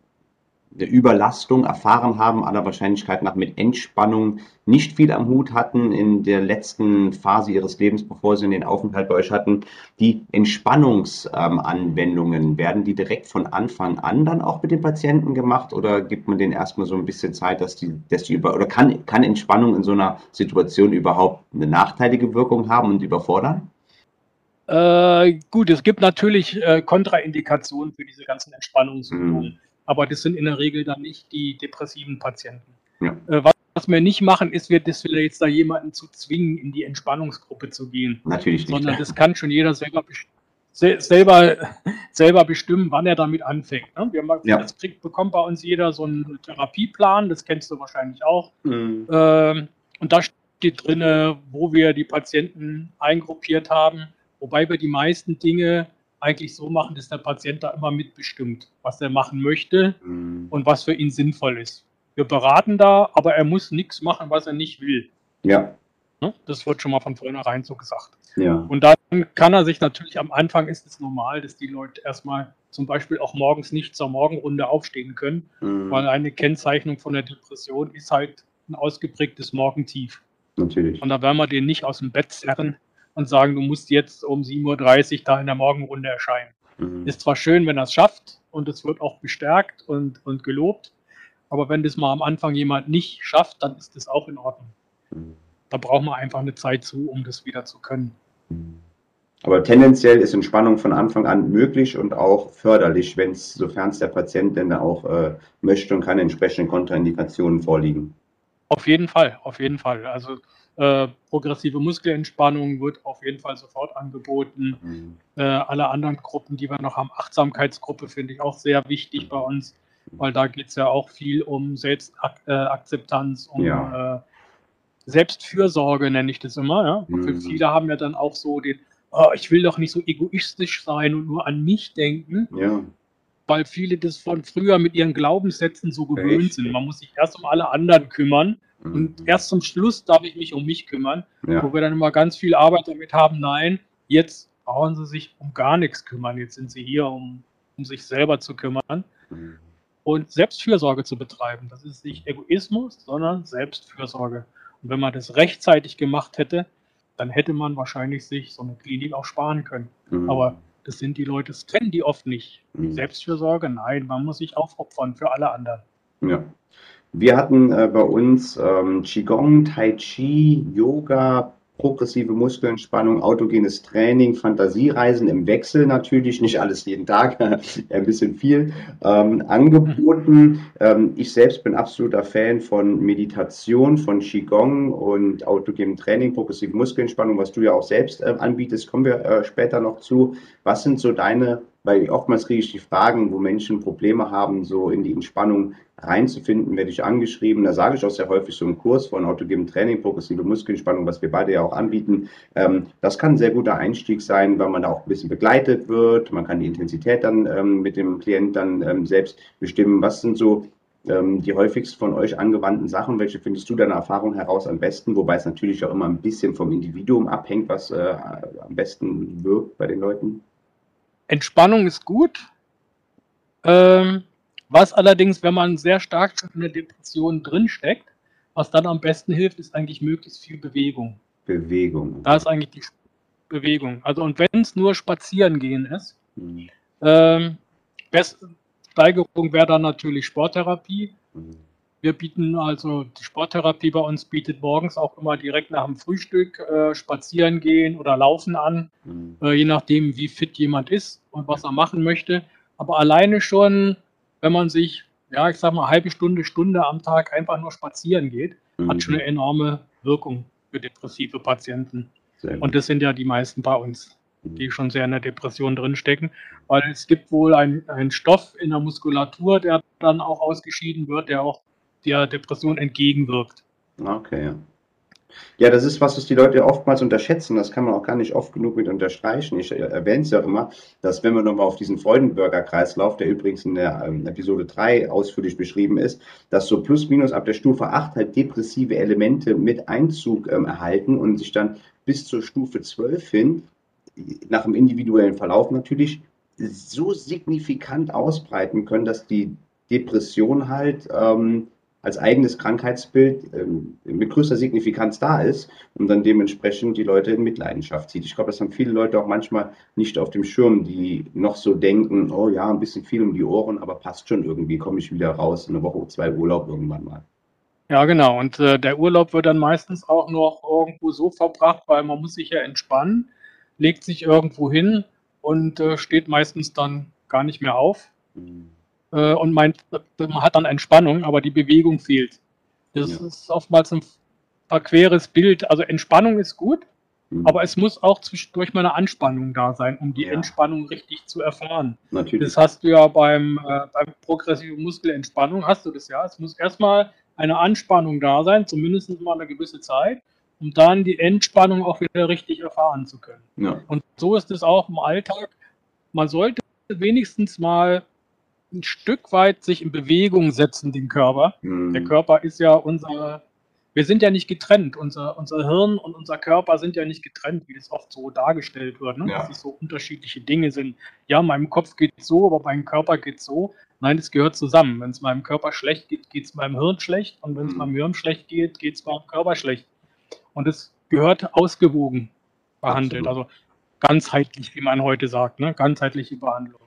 eine Überlastung erfahren haben, aller Wahrscheinlichkeit nach mit Entspannung nicht viel am Hut hatten in der letzten Phase ihres Lebens, bevor sie den Aufenthalt bei euch hatten. Die Entspannungsanwendungen, ähm, werden die direkt von Anfang an dann auch mit den Patienten gemacht oder gibt man denen erstmal so ein bisschen Zeit, dass die, dass die über, oder kann, kann Entspannung in so einer Situation überhaupt eine nachteilige Wirkung haben und überfordern? Äh, gut, es gibt natürlich äh, Kontraindikationen für diese ganzen Entspannungsübungen. Mhm aber das sind in der Regel dann nicht die depressiven Patienten. Ja. Äh, was, was, wir nicht machen, ist, wir, dass wir jetzt da jemanden zu zwingen, in die Entspannungsgruppe zu gehen. Natürlich nicht. Sondern das kann schon jeder selber, selber, selber bestimmen, wann er damit anfängt. Ne? Wir haben, ja. Das kriegt, bekommt bei uns jeder so einen Therapieplan, das kennst du wahrscheinlich auch. Mhm. Ähm, und da steht drin, wo wir die Patienten eingruppiert haben, wobei wir die meisten Dinge eigentlich so machen, dass der Patient da immer mitbestimmt, was er machen möchte mhm. und was für ihn sinnvoll ist. Wir beraten da, aber er muss nichts machen, was er nicht will. Ja. Ne? Das wird schon mal von vornherein so gesagt. Ja. Und dann kann er sich natürlich am Anfang ist es normal, dass die Leute erstmal zum Beispiel auch morgens nicht zur Morgenrunde aufstehen können, mhm. weil eine Kennzeichnung von der Depression ist halt ein ausgeprägtes Morgentief. Natürlich. Und da werden wir den nicht aus dem Bett zerren, und sagen, du musst jetzt um 7.30 Uhr da in der Morgenrunde erscheinen. Mhm. Ist zwar schön, wenn er es schafft und es wird auch bestärkt und, und gelobt, aber wenn das mal am Anfang jemand nicht schafft, dann ist das auch in Ordnung. Mhm. Da braucht man einfach eine Zeit zu, um das wieder zu können. Mhm. Aber tendenziell ist Entspannung von Anfang an möglich und auch förderlich, wenn es, sofern es der Patient denn auch äh, möchte und keine entsprechenden Kontraindikationen vorliegen. Auf jeden Fall, auf jeden Fall. Also äh, progressive Muskelentspannung wird auf jeden Fall sofort angeboten. Mhm. Äh, alle anderen Gruppen, die wir noch haben, Achtsamkeitsgruppe finde ich auch sehr wichtig bei uns, weil da geht es ja auch viel um Selbstakzeptanz, um ja. äh, Selbstfürsorge, nenne ich das immer. Ja? Mhm. Viele haben ja dann auch so den, oh, ich will doch nicht so egoistisch sein und nur an mich denken. Ja weil viele das von früher mit ihren Glaubenssätzen so gewöhnt Echt? sind. Man muss sich erst um alle anderen kümmern und mhm. erst zum Schluss darf ich mich um mich kümmern, ja. wo wir dann immer ganz viel Arbeit damit haben. Nein, jetzt brauchen sie sich um gar nichts kümmern. Jetzt sind sie hier, um, um sich selber zu kümmern mhm. und Selbstfürsorge zu betreiben. Das ist nicht Egoismus, sondern Selbstfürsorge. Und wenn man das rechtzeitig gemacht hätte, dann hätte man wahrscheinlich sich so eine Klinik auch sparen können. Mhm. Aber das sind die Leute, das kennen die oft nicht. Mhm. Selbstfürsorge, nein, man muss sich aufopfern für alle anderen. Ja. Wir hatten äh, bei uns ähm, Qigong, Tai Chi, Yoga, progressive Muskelentspannung, autogenes Training, Fantasiereisen im Wechsel natürlich, nicht alles jeden Tag, ein bisschen viel ähm, angeboten. Ähm, ich selbst bin absoluter Fan von Meditation, von Qigong und autogenem Training, progressive Muskelentspannung, was du ja auch selbst äh, anbietest, kommen wir äh, später noch zu. Was sind so deine weil oftmals kriege ich die Fragen, wo Menschen Probleme haben, so in die Entspannung reinzufinden, werde ich angeschrieben. Da sage ich auch sehr häufig so im Kurs von autogenem Training, progressive Muskelentspannung, was wir beide ja auch anbieten. Ähm, das kann ein sehr guter Einstieg sein, weil man da auch ein bisschen begleitet wird. Man kann die Intensität dann ähm, mit dem Klient dann ähm, selbst bestimmen. Was sind so die häufigst von euch angewandten Sachen? Welche findest du deiner Erfahrung heraus am besten? Wobei es natürlich auch immer ein bisschen vom Individuum abhängt, was äh, am besten wirkt bei den Leuten. Entspannung ist gut. Ähm, was allerdings, wenn man sehr stark in der Depression drinsteckt, was dann am besten hilft, ist eigentlich möglichst viel Bewegung. Bewegung. Da ist eigentlich die Bewegung. Also und wenn es nur spazieren gehen ist, mhm. ähm, beste Steigerung wäre dann natürlich Sporttherapie. Mhm. Wir bieten also die Sporttherapie bei uns bietet morgens auch immer direkt nach dem Frühstück äh, spazieren gehen oder laufen an, mhm. äh, je nachdem, wie fit jemand ist und was er machen möchte. Aber alleine schon, wenn man sich, ja, ich sag mal, eine halbe Stunde, Stunde am Tag einfach nur spazieren geht, mhm. hat schon eine enorme Wirkung für depressive Patienten. Und das sind ja die meisten bei uns, mhm. die schon sehr in der Depression drinstecken. Weil es gibt wohl einen Stoff in der Muskulatur, der dann auch ausgeschieden wird, der auch der Depression entgegenwirkt. Okay, ja. Ja, das ist was, was die Leute oftmals unterschätzen. Das kann man auch gar nicht oft genug mit unterstreichen. Ich erwähne es ja immer, dass wenn wir nochmal auf diesen Freudenburger-Kreislauf, der übrigens in der ähm, Episode 3 ausführlich beschrieben ist, dass so plus minus ab der Stufe 8 halt depressive Elemente mit Einzug ähm, erhalten und sich dann bis zur Stufe 12 hin, nach dem individuellen Verlauf natürlich, so signifikant ausbreiten können, dass die Depression halt ähm, als eigenes Krankheitsbild ähm, mit größter Signifikanz da ist und dann dementsprechend die Leute in Mitleidenschaft zieht. Ich glaube, das haben viele Leute auch manchmal nicht auf dem Schirm, die noch so denken, oh ja, ein bisschen viel um die Ohren, aber passt schon irgendwie, komme ich wieder raus, eine Woche, zwei Urlaub irgendwann mal. Ja, genau. Und äh, der Urlaub wird dann meistens auch noch irgendwo so verbracht, weil man muss sich ja entspannen, legt sich irgendwo hin und äh, steht meistens dann gar nicht mehr auf. Mhm äh, und meint, man hat dann Entspannung, aber die Bewegung fehlt. Das ja. ist oftmals ein verqueres Bild. Also Entspannung ist gut, mhm. aber es muss auch zwischendurch mal eine Anspannung da sein, um die ja. Entspannung richtig zu erfahren. Natürlich. Das hast du ja beim, äh, beim progressiven Muskelentspannung, hast du das ja. Es muss erstmal eine Anspannung da sein, zumindest mal eine gewisse Zeit, um dann die Entspannung auch wieder richtig erfahren zu können. Ja. Und so ist es auch im Alltag. Man sollte wenigstens mal ein Stück weit sich in Bewegung setzen, den Körper. Mhm. Der Körper ist ja unser, wir sind ja nicht getrennt. Unser, unser Hirn und unser Körper sind ja nicht getrennt, wie das oft so dargestellt wird, ne? ja. dass es so unterschiedliche Dinge sind. Ja, meinem Kopf geht es so, aber meinem Körper geht es so. Nein, es gehört zusammen. Wenn es meinem Körper schlecht geht, geht es meinem Hirn schlecht. Und wenn es mhm. meinem Hirn schlecht geht, geht es meinem Körper schlecht. Und es gehört ausgewogen behandelt. Absolut. Also ganzheitlich, wie man heute sagt, ne? ganzheitliche Behandlung.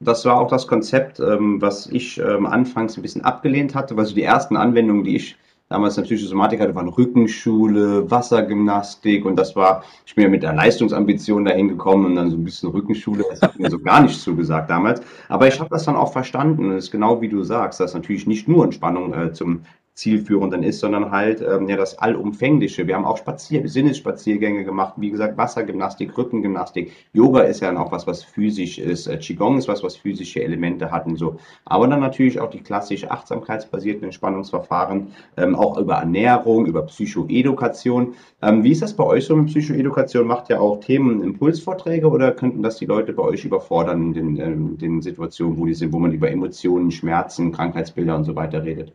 Das war auch das Konzept, ähm, was ich ähm, anfangs ein bisschen abgelehnt hatte, weil so die ersten Anwendungen, die ich damals in der Psychosomatik hatte, waren Rückenschule, Wassergymnastik und das war, ich bin ja mit der Leistungsambition dahin gekommen und dann so ein bisschen Rückenschule, das hat mir so gar nicht zugesagt damals. Aber ich habe das dann auch verstanden und es ist genau wie du sagst, dass natürlich nicht nur Entspannung äh, zum zielführend ist, sondern halt ähm, ja das Allumfängliche. Wir haben auch Spazier Sinnesspaziergänge gemacht, wie gesagt, Wassergymnastik, Rückengymnastik. Yoga ist ja dann auch was, was physisch ist. Äh, Qigong ist was, was physische Elemente hat und so. Aber dann natürlich auch die klassisch achtsamkeitsbasierten Entspannungsverfahren, ähm, auch über Ernährung, über Psychoedukation. Ähm, wie ist das bei euch so mit Psychoedukation? Macht ja auch Themen Impulsvorträge oder könnten das die Leute bei euch überfordern in den, ähm, den Situationen, wo die sind, wo man über Emotionen, Schmerzen, Krankheitsbilder und so weiter redet?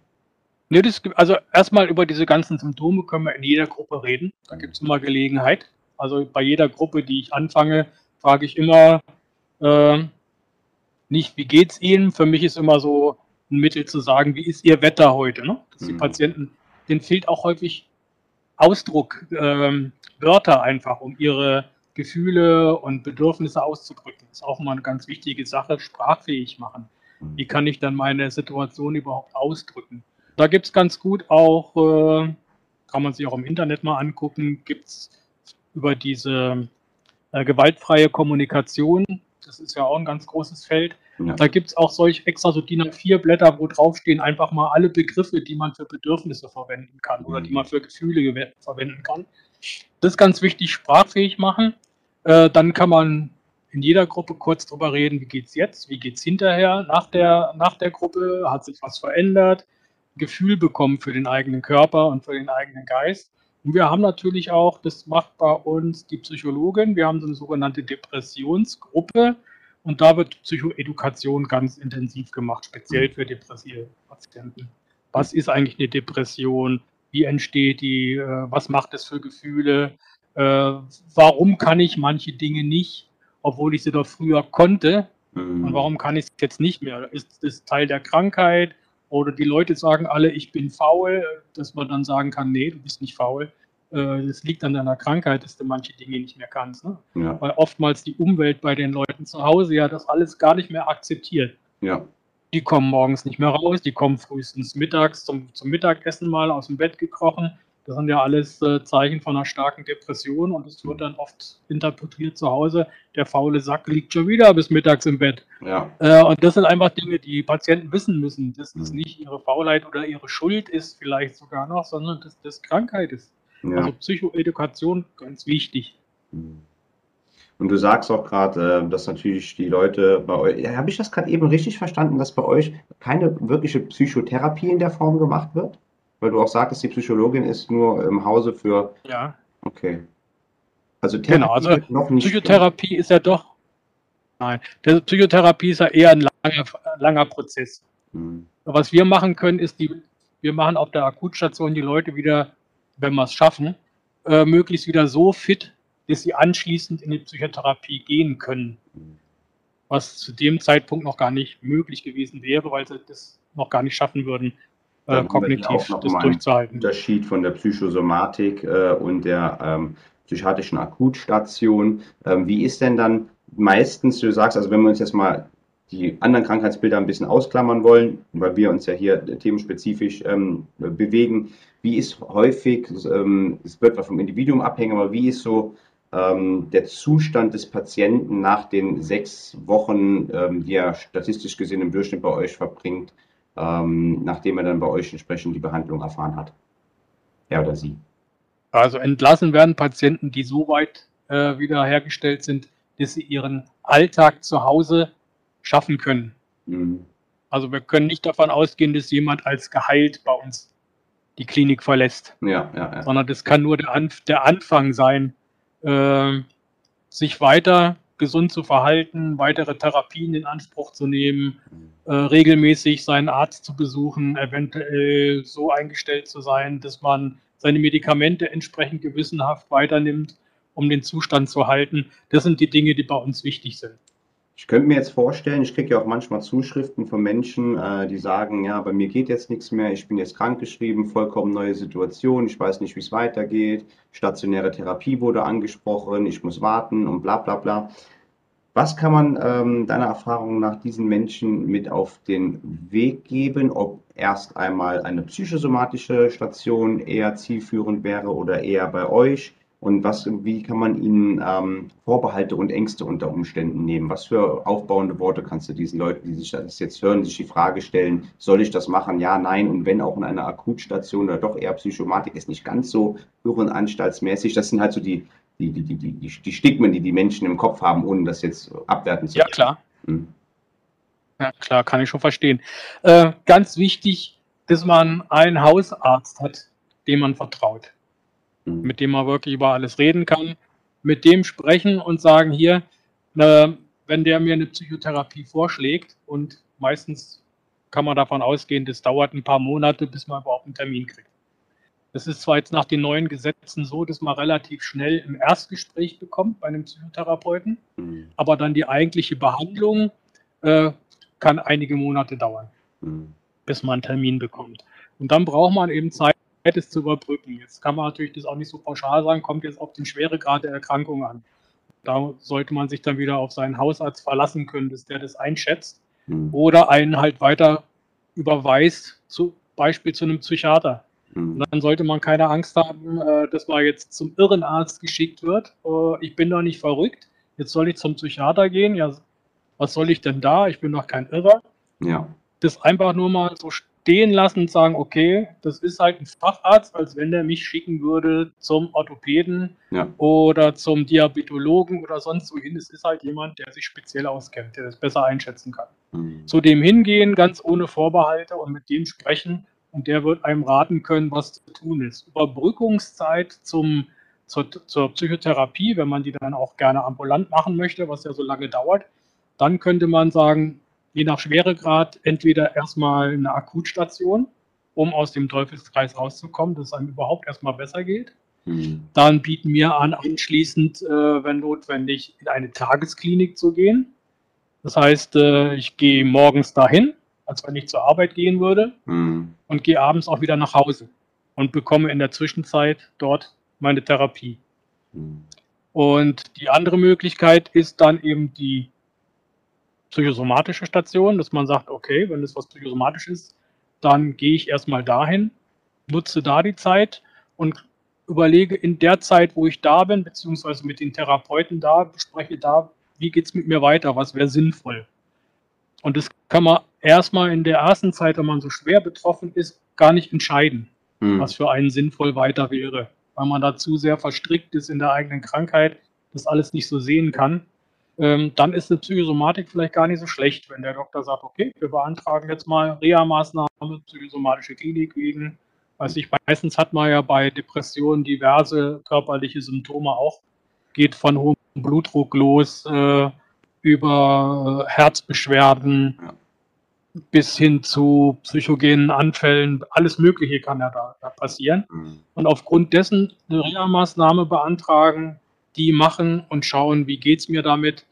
Nee, das, also erstmal über diese ganzen Symptome können wir in jeder Gruppe reden. Da gibt es immer Gelegenheit. Also bei jeder Gruppe, die ich anfange, frage ich immer äh, nicht, wie geht's Ihnen? Für mich ist immer so ein Mittel zu sagen, wie ist Ihr Wetter heute? Ne? Dass die mhm. Patienten, denen fehlt auch häufig Ausdruck, ähm, Wörter einfach, um ihre Gefühle und Bedürfnisse auszudrücken. Das ist auch mal eine ganz wichtige Sache, sprachfähig machen. Mhm. Wie kann ich dann meine Situation überhaupt ausdrücken? Da gibt es ganz gut auch, äh, kann man sich auch im Internet mal angucken, gibt es über diese äh, gewaltfreie Kommunikation, das ist ja auch ein ganz großes Feld, ja. Da gibt es auch solch extra so DIN A4-Blätter, wo draufstehen einfach mal alle Begriffe, die man für Bedürfnisse verwenden kann oder die man für Gefühle verwenden kann. Das ist ganz wichtig, sprachfähig machen. Äh, dann kann man in jeder Gruppe kurz drüber reden, wie geht es jetzt, wie geht es hinterher, nach der, nach der Gruppe, hat sich was verändert, Gefühl bekommen für den eigenen Körper und für den eigenen Geist. Und wir haben natürlich auch, das macht bei uns die Psychologin, wir haben so eine sogenannte Depressionsgruppe und da wird Psychoedukation ganz intensiv gemacht, speziell für depressive Patienten. Was ist eigentlich eine Depression? Wie entsteht die? Äh, was macht es für Gefühle? Äh, warum kann ich manche Dinge nicht, obwohl ich sie doch früher konnte? Mhm. Und warum kann ich es jetzt nicht mehr? Ist das Teil der Krankheit? Oder die Leute sagen alle, ich bin faul, dass man dann sagen kann, nee, du bist nicht faul. Es äh, liegt an deiner Krankheit, dass du manche Dinge nicht mehr kannst. Ne? Ja. Weil oftmals die Umwelt bei den Leuten zu Hause ja das alles gar nicht mehr akzeptiert. Ja. Die kommen morgens nicht mehr raus, die kommen frühestens mittags zum, zum Mittagessen mal aus dem Bett gekrochen. Das sind ja alles äh, Zeichen von einer starken Depression und es wird dann oft interpretiert zu Hause, der faule Sack liegt schon wieder bis mittags im Bett. Ja. Äh, und das sind einfach Dinge, die Patienten wissen müssen, dass das mhm. nicht ihre Faulheit oder ihre Schuld ist, vielleicht sogar noch, sondern dass das Krankheit ist. Ja. Also Psychoedukation ganz wichtig. Und du sagst auch gerade, äh, dass natürlich die Leute bei euch, habe ich das gerade eben richtig verstanden, dass bei euch keine wirkliche Psychotherapie in der Form gemacht wird? Weil du auch sagtest, die Psychologin ist nur im Hause für. Ja. Okay. Also Therapie genau, also noch nicht. Psychotherapie ist ja doch. Nein, der Psychotherapie ist ja eher ein langer, langer Prozess. Hm. Was wir machen können, ist die, wir machen auf der Akutstation die Leute wieder wenn wir es schaffen, äh, möglichst wieder so fit, dass sie anschließend in die Psychotherapie gehen können. Was zu dem Zeitpunkt noch gar nicht möglich gewesen wäre, weil sie das noch gar nicht schaffen würden, äh, kognitiv das durchzuhalten. Unterschied von der Psychosomatik äh, und der ähm, psychiatrischen Akutstation. Ähm, wie ist denn dann meistens, du sagst, also wenn wir uns jetzt mal die anderen Krankheitsbilder ein bisschen ausklammern wollen, weil wir uns ja hier themenspezifisch ähm, bewegen. Wie ist häufig, ähm, es wird vom Individuum abhängen, aber wie ist so ähm, der Zustand des Patienten nach den sechs Wochen, ähm, die er statistisch gesehen im Durchschnitt bei euch verbringt, ähm, nachdem er dann bei euch entsprechend die Behandlung erfahren hat? Er oder sie? Also entlassen werden Patienten, die so weit äh, wiederhergestellt sind, dass sie ihren Alltag zu Hause schaffen können. Mhm. Also wir können nicht davon ausgehen, dass jemand als geheilt bei uns die Klinik verlässt. Ja, ja, ja. Sondern das kann nur der, Anf der Anfang sein, äh, sich weiter gesund zu verhalten, weitere Therapien in Anspruch zu nehmen, äh, regelmäßig seinen Arzt zu besuchen, eventuell so eingestellt zu sein, dass man seine Medikamente entsprechend gewissenhaft weiternimmt, um den Zustand zu halten. Das sind die Dinge, die bei uns wichtig sind. Ich könnte mir jetzt vorstellen, ich kriege ja auch manchmal Zuschriften von Menschen, äh, die sagen, ja, bei mir geht jetzt nichts mehr, ich bin jetzt krankgeschrieben, vollkommen neue Situation, ich weiß nicht, wie es weitergeht, stationäre Therapie wurde angesprochen, ich muss warten und bla bla bla. Was kann man ähm, deiner Erfahrung nach diesen Menschen mit auf den Weg geben, ob erst einmal eine psychosomatische Station eher zielführend wäre oder eher bei euch? Und was, wie kann man ihnen ähm, Vorbehalte und Ängste unter Umständen nehmen? Was für aufbauende Worte kannst du diesen Leuten, die sich das jetzt hören, sich die Frage stellen, soll ich das machen? Ja, nein. Und wenn auch in einer Akutstation oder doch eher Psychomatik ist nicht ganz so irrenanstaltsmäßig. Das sind halt so die, die, die, die, die, die Stigmen, die die Menschen im Kopf haben, ohne das jetzt abwerten zu können. Ja, klar. Hm. Ja, klar, kann ich schon verstehen. Äh, ganz wichtig, dass man einen Hausarzt hat, dem man vertraut. Mhm. mit dem man wirklich über alles reden kann, mit dem sprechen und sagen, hier, ne, wenn der mir eine Psychotherapie vorschlägt und meistens kann man davon ausgehen, das dauert ein paar Monate, bis man überhaupt einen Termin kriegt. Das ist zwar jetzt nach den neuen Gesetzen so, dass man relativ schnell im Erstgespräch bekommt bei einem Psychotherapeuten, mhm. aber dann die eigentliche Behandlung äh, kann einige Monate dauern, mhm. bis man einen Termin bekommt. Und dann braucht man eben Zeit, es zu überbrücken. Jetzt kann man natürlich das auch nicht so pauschal sagen, kommt jetzt auf den Schweregrad der Erkrankung an. Da sollte man sich dann wieder auf seinen Hausarzt verlassen können, dass der das einschätzt mhm. oder einen halt weiter überweist zu Beispiel zu einem Psychiater. Mhm. Dann sollte man keine Angst haben, äh, dass man jetzt zum Irrenarzt geschickt wird. Äh, ich bin doch nicht verrückt. Jetzt soll ich zum Psychiater gehen. Ja, was soll ich denn da? Ich bin doch kein Irrer. Ja. Das einfach nur mal so stehen lassen und sagen, okay, das ist halt ein Facharzt, als wenn der mich schicken würde zum Orthopäden ja. oder zum Diabetologen oder sonst wohin. Es ist halt jemand, der sich speziell auskennt, der das besser einschätzen kann. Mhm. Zu dem hingehen, ganz ohne Vorbehalte und mit dem sprechen und der wird einem raten können, was zu tun ist. Überbrückungszeit zum, zur, zur Psychotherapie, wenn man die dann auch gerne ambulant machen möchte, was ja so lange dauert, dann könnte man sagen, je nach Schweregrad entweder erstmal eine Akutstation, um aus dem Teufelskreis rauszukommen, dass es einem überhaupt erstmal besser geht. Mhm. Dann bieten wir an, anschließend, äh, wenn notwendig, in eine Tagesklinik zu gehen. Das heißt, äh, ich gehe morgens dahin, als wenn ich zur Arbeit gehen würde, mhm. und gehe abends auch wieder nach Hause und bekomme in der Zwischenzeit dort meine Therapie. Mhm. Und die andere Möglichkeit ist dann eben die psychosomatische Station, dass man sagt, okay, wenn es was psychosomatisch ist, dann gehe ich erstmal dahin, nutze da die Zeit und überlege in der Zeit, wo ich da bin, beziehungsweise mit den Therapeuten da, bespreche da, wie geht es mit mir weiter, was wäre sinnvoll. Und das kann man erstmal in der ersten Zeit, wenn man so schwer betroffen ist, gar nicht entscheiden, hm. was für einen sinnvoll weiter wäre, weil man da zu sehr verstrickt ist in der eigenen Krankheit, das alles nicht so sehen kann ähm, dann ist eine Psychosomatik vielleicht gar nicht so schlecht, wenn der Doktor sagt, okay, wir beantragen jetzt mal Reha-Maßnahmen, psychosomatische Klinik wegen, weiß ich, meistens hat man ja bei Depressionen diverse körperliche Symptome auch, geht von hohem Blutdruck los, äh, über Herzbeschwerden ja. bis hin zu psychogenen Anfällen, alles Mögliche kann ja da, da passieren. Mhm. Und aufgrund dessen eine Reha-Maßnahme beantragen, die machen und schauen, wie geht es mir damit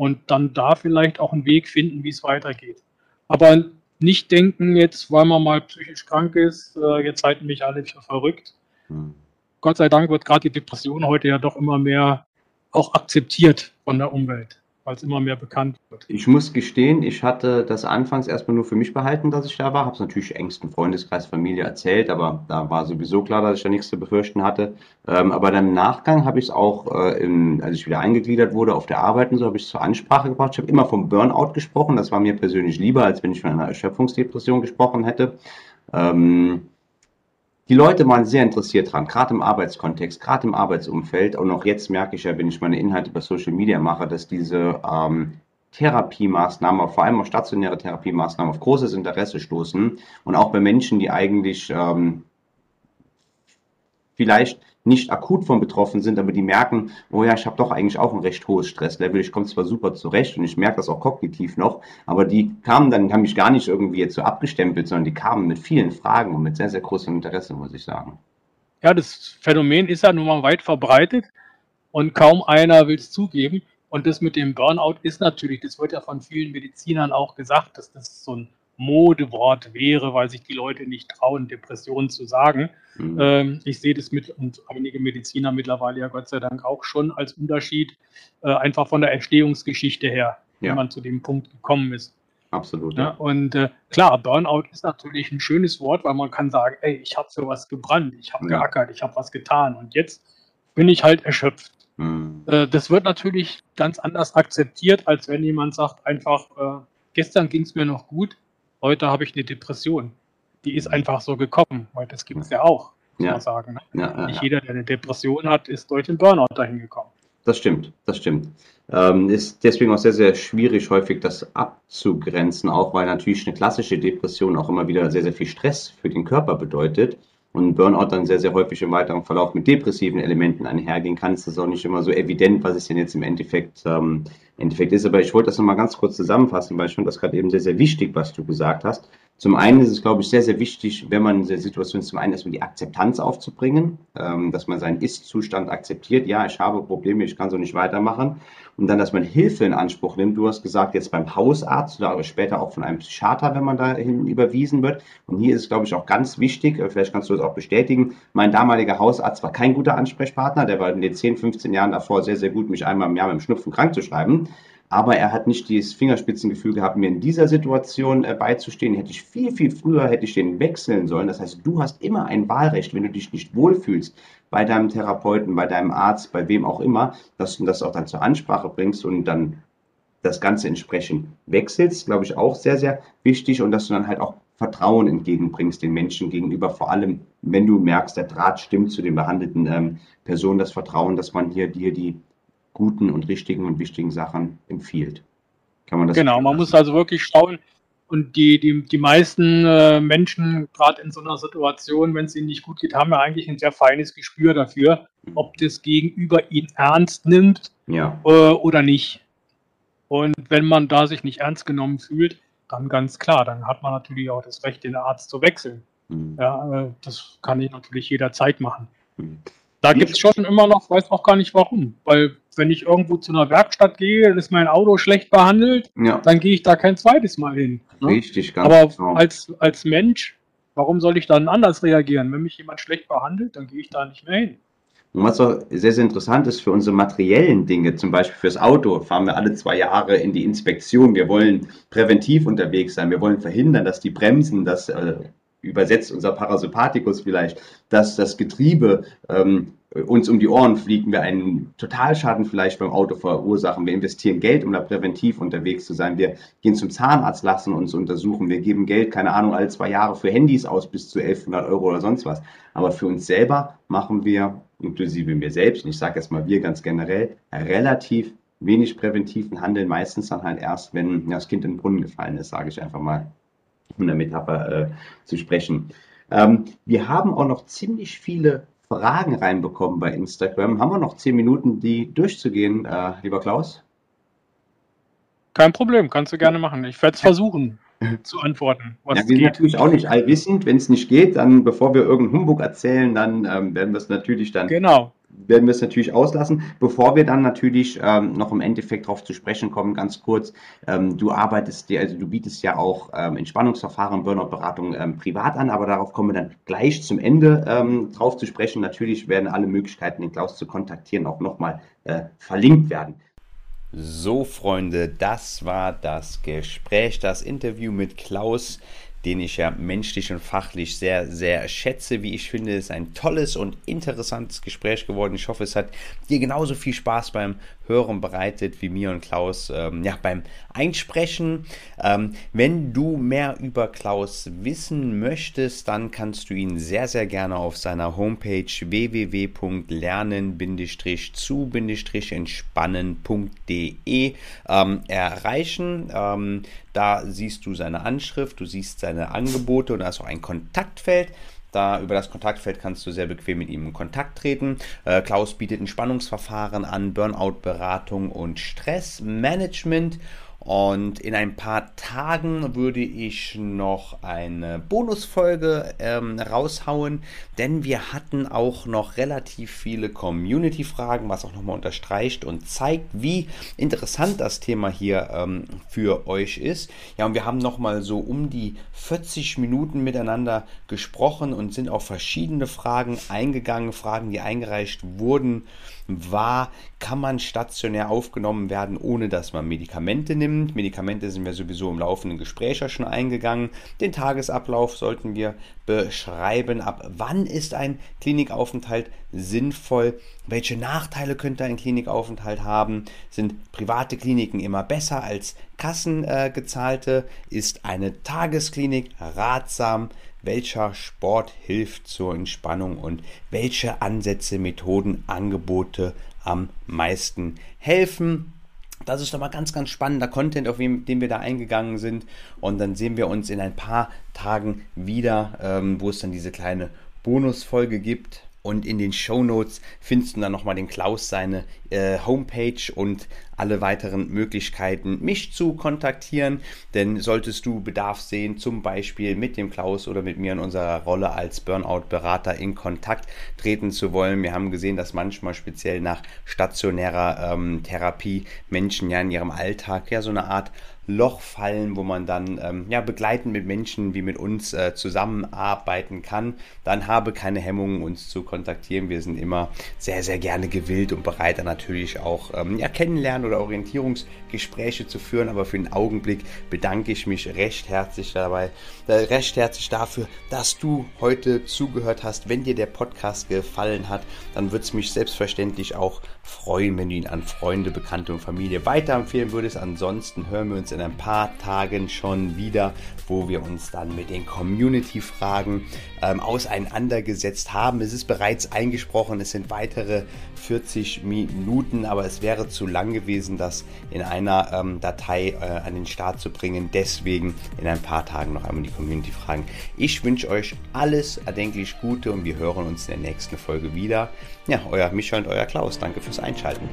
und dann da vielleicht auch einen Weg finden, wie es weitergeht. Aber nicht denken, jetzt, weil man mal psychisch krank ist, äh, jetzt halten mich alle für verrückt. Hm. Gott sei Dank wird gerade die Depression heute ja doch immer mehr auch akzeptiert von der Umwelt weil es immer mehr bekannt wird. Ich muss gestehen, ich hatte das anfangs erstmal nur für mich behalten, dass ich da war. Habe es natürlich engsten Freundeskreis, Familie erzählt, aber da war sowieso klar, dass ich da nichts zu befürchten hatte. Ähm, aber dann im Nachgang habe ich es auch, äh, in, als ich wieder eingegliedert wurde auf der Arbeit und so, habe ich es zur Ansprache gebracht. Ich habe immer vom Burnout gesprochen. Das war mir persönlich lieber, als wenn ich von einer Erschöpfungsdepression gesprochen hätte. Ähm, die Leute waren sehr interessiert dran, gerade im Arbeitskontext, gerade im Arbeitsumfeld. Und auch jetzt merke ich ja, wenn ich meine Inhalte über Social Media mache, dass diese ähm, Therapiemaßnahmen, vor allem auch stationäre Therapiemaßnahmen, auf großes Interesse stoßen. Und auch bei Menschen, die eigentlich ähm, vielleicht nicht akut von betroffen sind, aber die merken, oh ja, ich habe doch eigentlich auch ein recht hohes Stresslevel, ich komme zwar super zurecht und ich merke das auch kognitiv noch, aber die kamen dann, haben mich gar nicht irgendwie jetzt so abgestempelt, sondern die kamen mit vielen Fragen und mit sehr, sehr großem Interesse, muss ich sagen. Ja, das Phänomen ist ja nun mal weit verbreitet und kaum einer will es zugeben. Und das mit dem Burnout ist natürlich, das wird ja von vielen Medizinern auch gesagt, dass das so ein Modewort wäre, weil sich die Leute nicht trauen, Depressionen zu sagen. Mhm. Ähm, ich sehe das mit und einige Mediziner mittlerweile ja Gott sei Dank auch schon als Unterschied, äh, einfach von der Entstehungsgeschichte her, ja. wenn man zu dem Punkt gekommen ist. Absolut. Ja. ja und äh, klar, Burnout ist natürlich ein schönes Wort, weil man kann sagen, ey, ich habe für was gebrannt, ich habe geackert, ich habe was getan und jetzt bin ich halt erschöpft. Mhm. Äh, das wird natürlich ganz anders akzeptiert, als wenn jemand sagt, einfach, äh, gestern ging es mir noch gut, heute habe ich eine Depression. Die ist einfach so gekommen, weil das gibt es ja auch, muss ja. man sagen. Ne? Ja, ja, Nicht jeder, der eine Depression hat, ist durch den Burnout dahin gekommen. Das stimmt, das stimmt. Ähm, ist deswegen auch sehr, sehr schwierig, häufig das abzugrenzen, auch weil natürlich eine klassische Depression auch immer wieder sehr, sehr viel Stress für den Körper bedeutet und Burnout dann sehr, sehr häufig im weiteren Verlauf mit depressiven Elementen einhergehen kann, ist das auch nicht immer so evident, was es denn jetzt im Endeffekt, ähm, Endeffekt ist. Aber ich wollte das nochmal ganz kurz zusammenfassen, weil ich fand das gerade eben sehr, sehr wichtig, was du gesagt hast. Zum einen ist es, glaube ich, sehr, sehr wichtig, wenn man in der Situation ist, zum einen erstmal die Akzeptanz aufzubringen, ähm, dass man seinen Ist-Zustand akzeptiert. Ja, ich habe Probleme, ich kann so nicht weitermachen. Und dann, dass man Hilfe in Anspruch nimmt. Du hast gesagt, jetzt beim Hausarzt oder später auch von einem Psychiater, wenn man dahin überwiesen wird. Und hier ist es, glaube ich, auch ganz wichtig, äh, vielleicht kannst du das auch bestätigen. Mein damaliger Hausarzt war kein guter Ansprechpartner. Der war in den 10, 15 Jahren davor sehr, sehr gut, mich einmal im Jahr mit dem Schnupfen krank zu schreiben. Aber er hat nicht dieses Fingerspitzengefühl gehabt, mir in dieser Situation äh, beizustehen. Hätte ich viel, viel früher, hätte ich den wechseln sollen. Das heißt, du hast immer ein Wahlrecht, wenn du dich nicht wohlfühlst bei deinem Therapeuten, bei deinem Arzt, bei wem auch immer, dass du das auch dann zur Ansprache bringst und dann das Ganze entsprechend wechselst, glaube ich, auch sehr, sehr wichtig und dass du dann halt auch Vertrauen entgegenbringst den Menschen gegenüber, vor allem wenn du merkst, der Draht stimmt zu den behandelten ähm, Personen, das Vertrauen, dass man hier dir die guten und richtigen und wichtigen Sachen empfiehlt. Kann man das genau, man muss also wirklich schauen und die, die, die meisten äh, Menschen, gerade in so einer Situation, wenn es ihnen nicht gut geht, haben ja eigentlich ein sehr feines Gespür dafür, mhm. ob das Gegenüber ihn ernst nimmt ja. äh, oder nicht. Und wenn man da sich nicht ernst genommen fühlt, dann ganz klar, dann hat man natürlich auch das Recht, den Arzt zu wechseln. Mhm. Ja, äh, das kann ich natürlich jederzeit machen. Mhm. Da gibt es schon immer noch, weiß auch gar nicht warum. Weil wenn ich irgendwo zu einer Werkstatt gehe, ist mein Auto schlecht behandelt, ja. dann gehe ich da kein zweites Mal hin. Ne? Richtig, ganz Aber genau. als, als Mensch, warum soll ich dann anders reagieren? Wenn mich jemand schlecht behandelt, dann gehe ich da nicht mehr hin. Und was auch sehr, sehr interessant ist für unsere materiellen Dinge, zum Beispiel fürs Auto, fahren wir alle zwei Jahre in die Inspektion. Wir wollen präventiv unterwegs sein. Wir wollen verhindern, dass die Bremsen, das äh, übersetzt unser Parasympathikus vielleicht, dass das Getriebe ähm, uns um die Ohren fliegen, wir einen Totalschaden vielleicht beim Auto verursachen. Wir investieren Geld, um da präventiv unterwegs zu sein. Wir gehen zum Zahnarzt, lassen uns untersuchen. Wir geben Geld, keine Ahnung, alle zwei Jahre für Handys aus bis zu 1100 Euro oder sonst was. Aber für uns selber machen wir inklusive mir selbst, und ich sage jetzt mal wir ganz generell, relativ wenig präventiven Handeln, meistens dann halt erst, wenn das Kind in den Brunnen gefallen ist, sage ich einfach mal, um der Metapher äh, zu sprechen. Ähm, wir haben auch noch ziemlich viele Fragen reinbekommen bei Instagram. Haben wir noch zehn Minuten, die durchzugehen, äh, lieber Klaus? Kein Problem, kannst du gerne machen. Ich werde es versuchen zu antworten. Was ja, wir sind natürlich auch nicht allwissend. Wenn es nicht geht, dann, bevor wir irgendeinen Humbug erzählen, dann ähm, werden wir es natürlich dann genau. Werden wir es natürlich auslassen. Bevor wir dann natürlich ähm, noch im Endeffekt darauf zu sprechen kommen, ganz kurz, ähm, du arbeitest dir, also du bietest ja auch ähm, Entspannungsverfahren, Burnout-Beratung ähm, privat an, aber darauf kommen wir dann gleich zum Ende ähm, drauf zu sprechen. Natürlich werden alle Möglichkeiten, den Klaus zu kontaktieren, auch nochmal äh, verlinkt werden. So, Freunde, das war das Gespräch, das Interview mit Klaus den ich ja menschlich und fachlich sehr, sehr schätze. Wie ich finde, ist ein tolles und interessantes Gespräch geworden. Ich hoffe, es hat dir genauso viel Spaß beim Hören bereitet wie mir und Klaus ähm, ja, beim Einsprechen. Ähm, wenn du mehr über Klaus wissen möchtest, dann kannst du ihn sehr, sehr gerne auf seiner Homepage www.lernen-zu-entspannen.de ähm, erreichen. Ähm, da siehst du seine Anschrift, du siehst seine Angebote und da ist auch ein Kontaktfeld. Da über das Kontaktfeld kannst du sehr bequem mit ihm in Kontakt treten. Äh, Klaus bietet Entspannungsverfahren an, Burnout-Beratung und Stressmanagement. Und in ein paar Tagen würde ich noch eine Bonusfolge ähm, raushauen, denn wir hatten auch noch relativ viele Community-Fragen, was auch nochmal unterstreicht und zeigt, wie interessant das Thema hier ähm, für euch ist. Ja, und wir haben nochmal so um die 40 Minuten miteinander gesprochen und sind auf verschiedene Fragen eingegangen, Fragen, die eingereicht wurden war, kann man stationär aufgenommen werden, ohne dass man Medikamente nimmt. Medikamente sind wir sowieso im laufenden Gespräch schon eingegangen. Den Tagesablauf sollten wir beschreiben. Ab wann ist ein Klinikaufenthalt sinnvoll? Welche Nachteile könnte ein Klinikaufenthalt haben? Sind private Kliniken immer besser als kassengezahlte? Äh, ist eine Tagesklinik ratsam? Welcher Sport hilft zur Entspannung und welche Ansätze, Methoden, Angebote am meisten helfen. Das ist doch mal ganz, ganz spannender Content, auf den wir da eingegangen sind. Und dann sehen wir uns in ein paar Tagen wieder, ähm, wo es dann diese kleine Bonusfolge gibt. Und in den Show Notes findest du dann nochmal den Klaus seine äh, Homepage und alle weiteren Möglichkeiten, mich zu kontaktieren. Denn solltest du Bedarf sehen, zum Beispiel mit dem Klaus oder mit mir in unserer Rolle als Burnout-Berater in Kontakt treten zu wollen. Wir haben gesehen, dass manchmal speziell nach stationärer ähm, Therapie Menschen ja in ihrem Alltag ja so eine Art Loch fallen, wo man dann ähm, ja, begleitend mit Menschen wie mit uns äh, zusammenarbeiten kann, dann habe keine Hemmungen, uns zu kontaktieren. Wir sind immer sehr, sehr gerne gewillt und bereit, dann natürlich auch ähm, ja, kennenlernen oder Orientierungsgespräche zu führen. Aber für den Augenblick bedanke ich mich recht herzlich dabei, äh, recht herzlich dafür, dass du heute zugehört hast. Wenn dir der Podcast gefallen hat, dann wird es mich selbstverständlich auch freuen, wenn du ihn an Freunde, Bekannte und Familie weiterempfehlen würdest. Ansonsten hören wir uns in ein paar Tagen schon wieder, wo wir uns dann mit den Community-Fragen ähm, auseinandergesetzt haben. Es ist bereits eingesprochen, es sind weitere 40 Minuten, aber es wäre zu lang gewesen, das in einer ähm, Datei äh, an den Start zu bringen. Deswegen in ein paar Tagen noch einmal die Community-Fragen. Ich wünsche euch alles erdenklich Gute und wir hören uns in der nächsten Folge wieder. Ja, euer Michael und euer Klaus. Danke fürs Einschalten.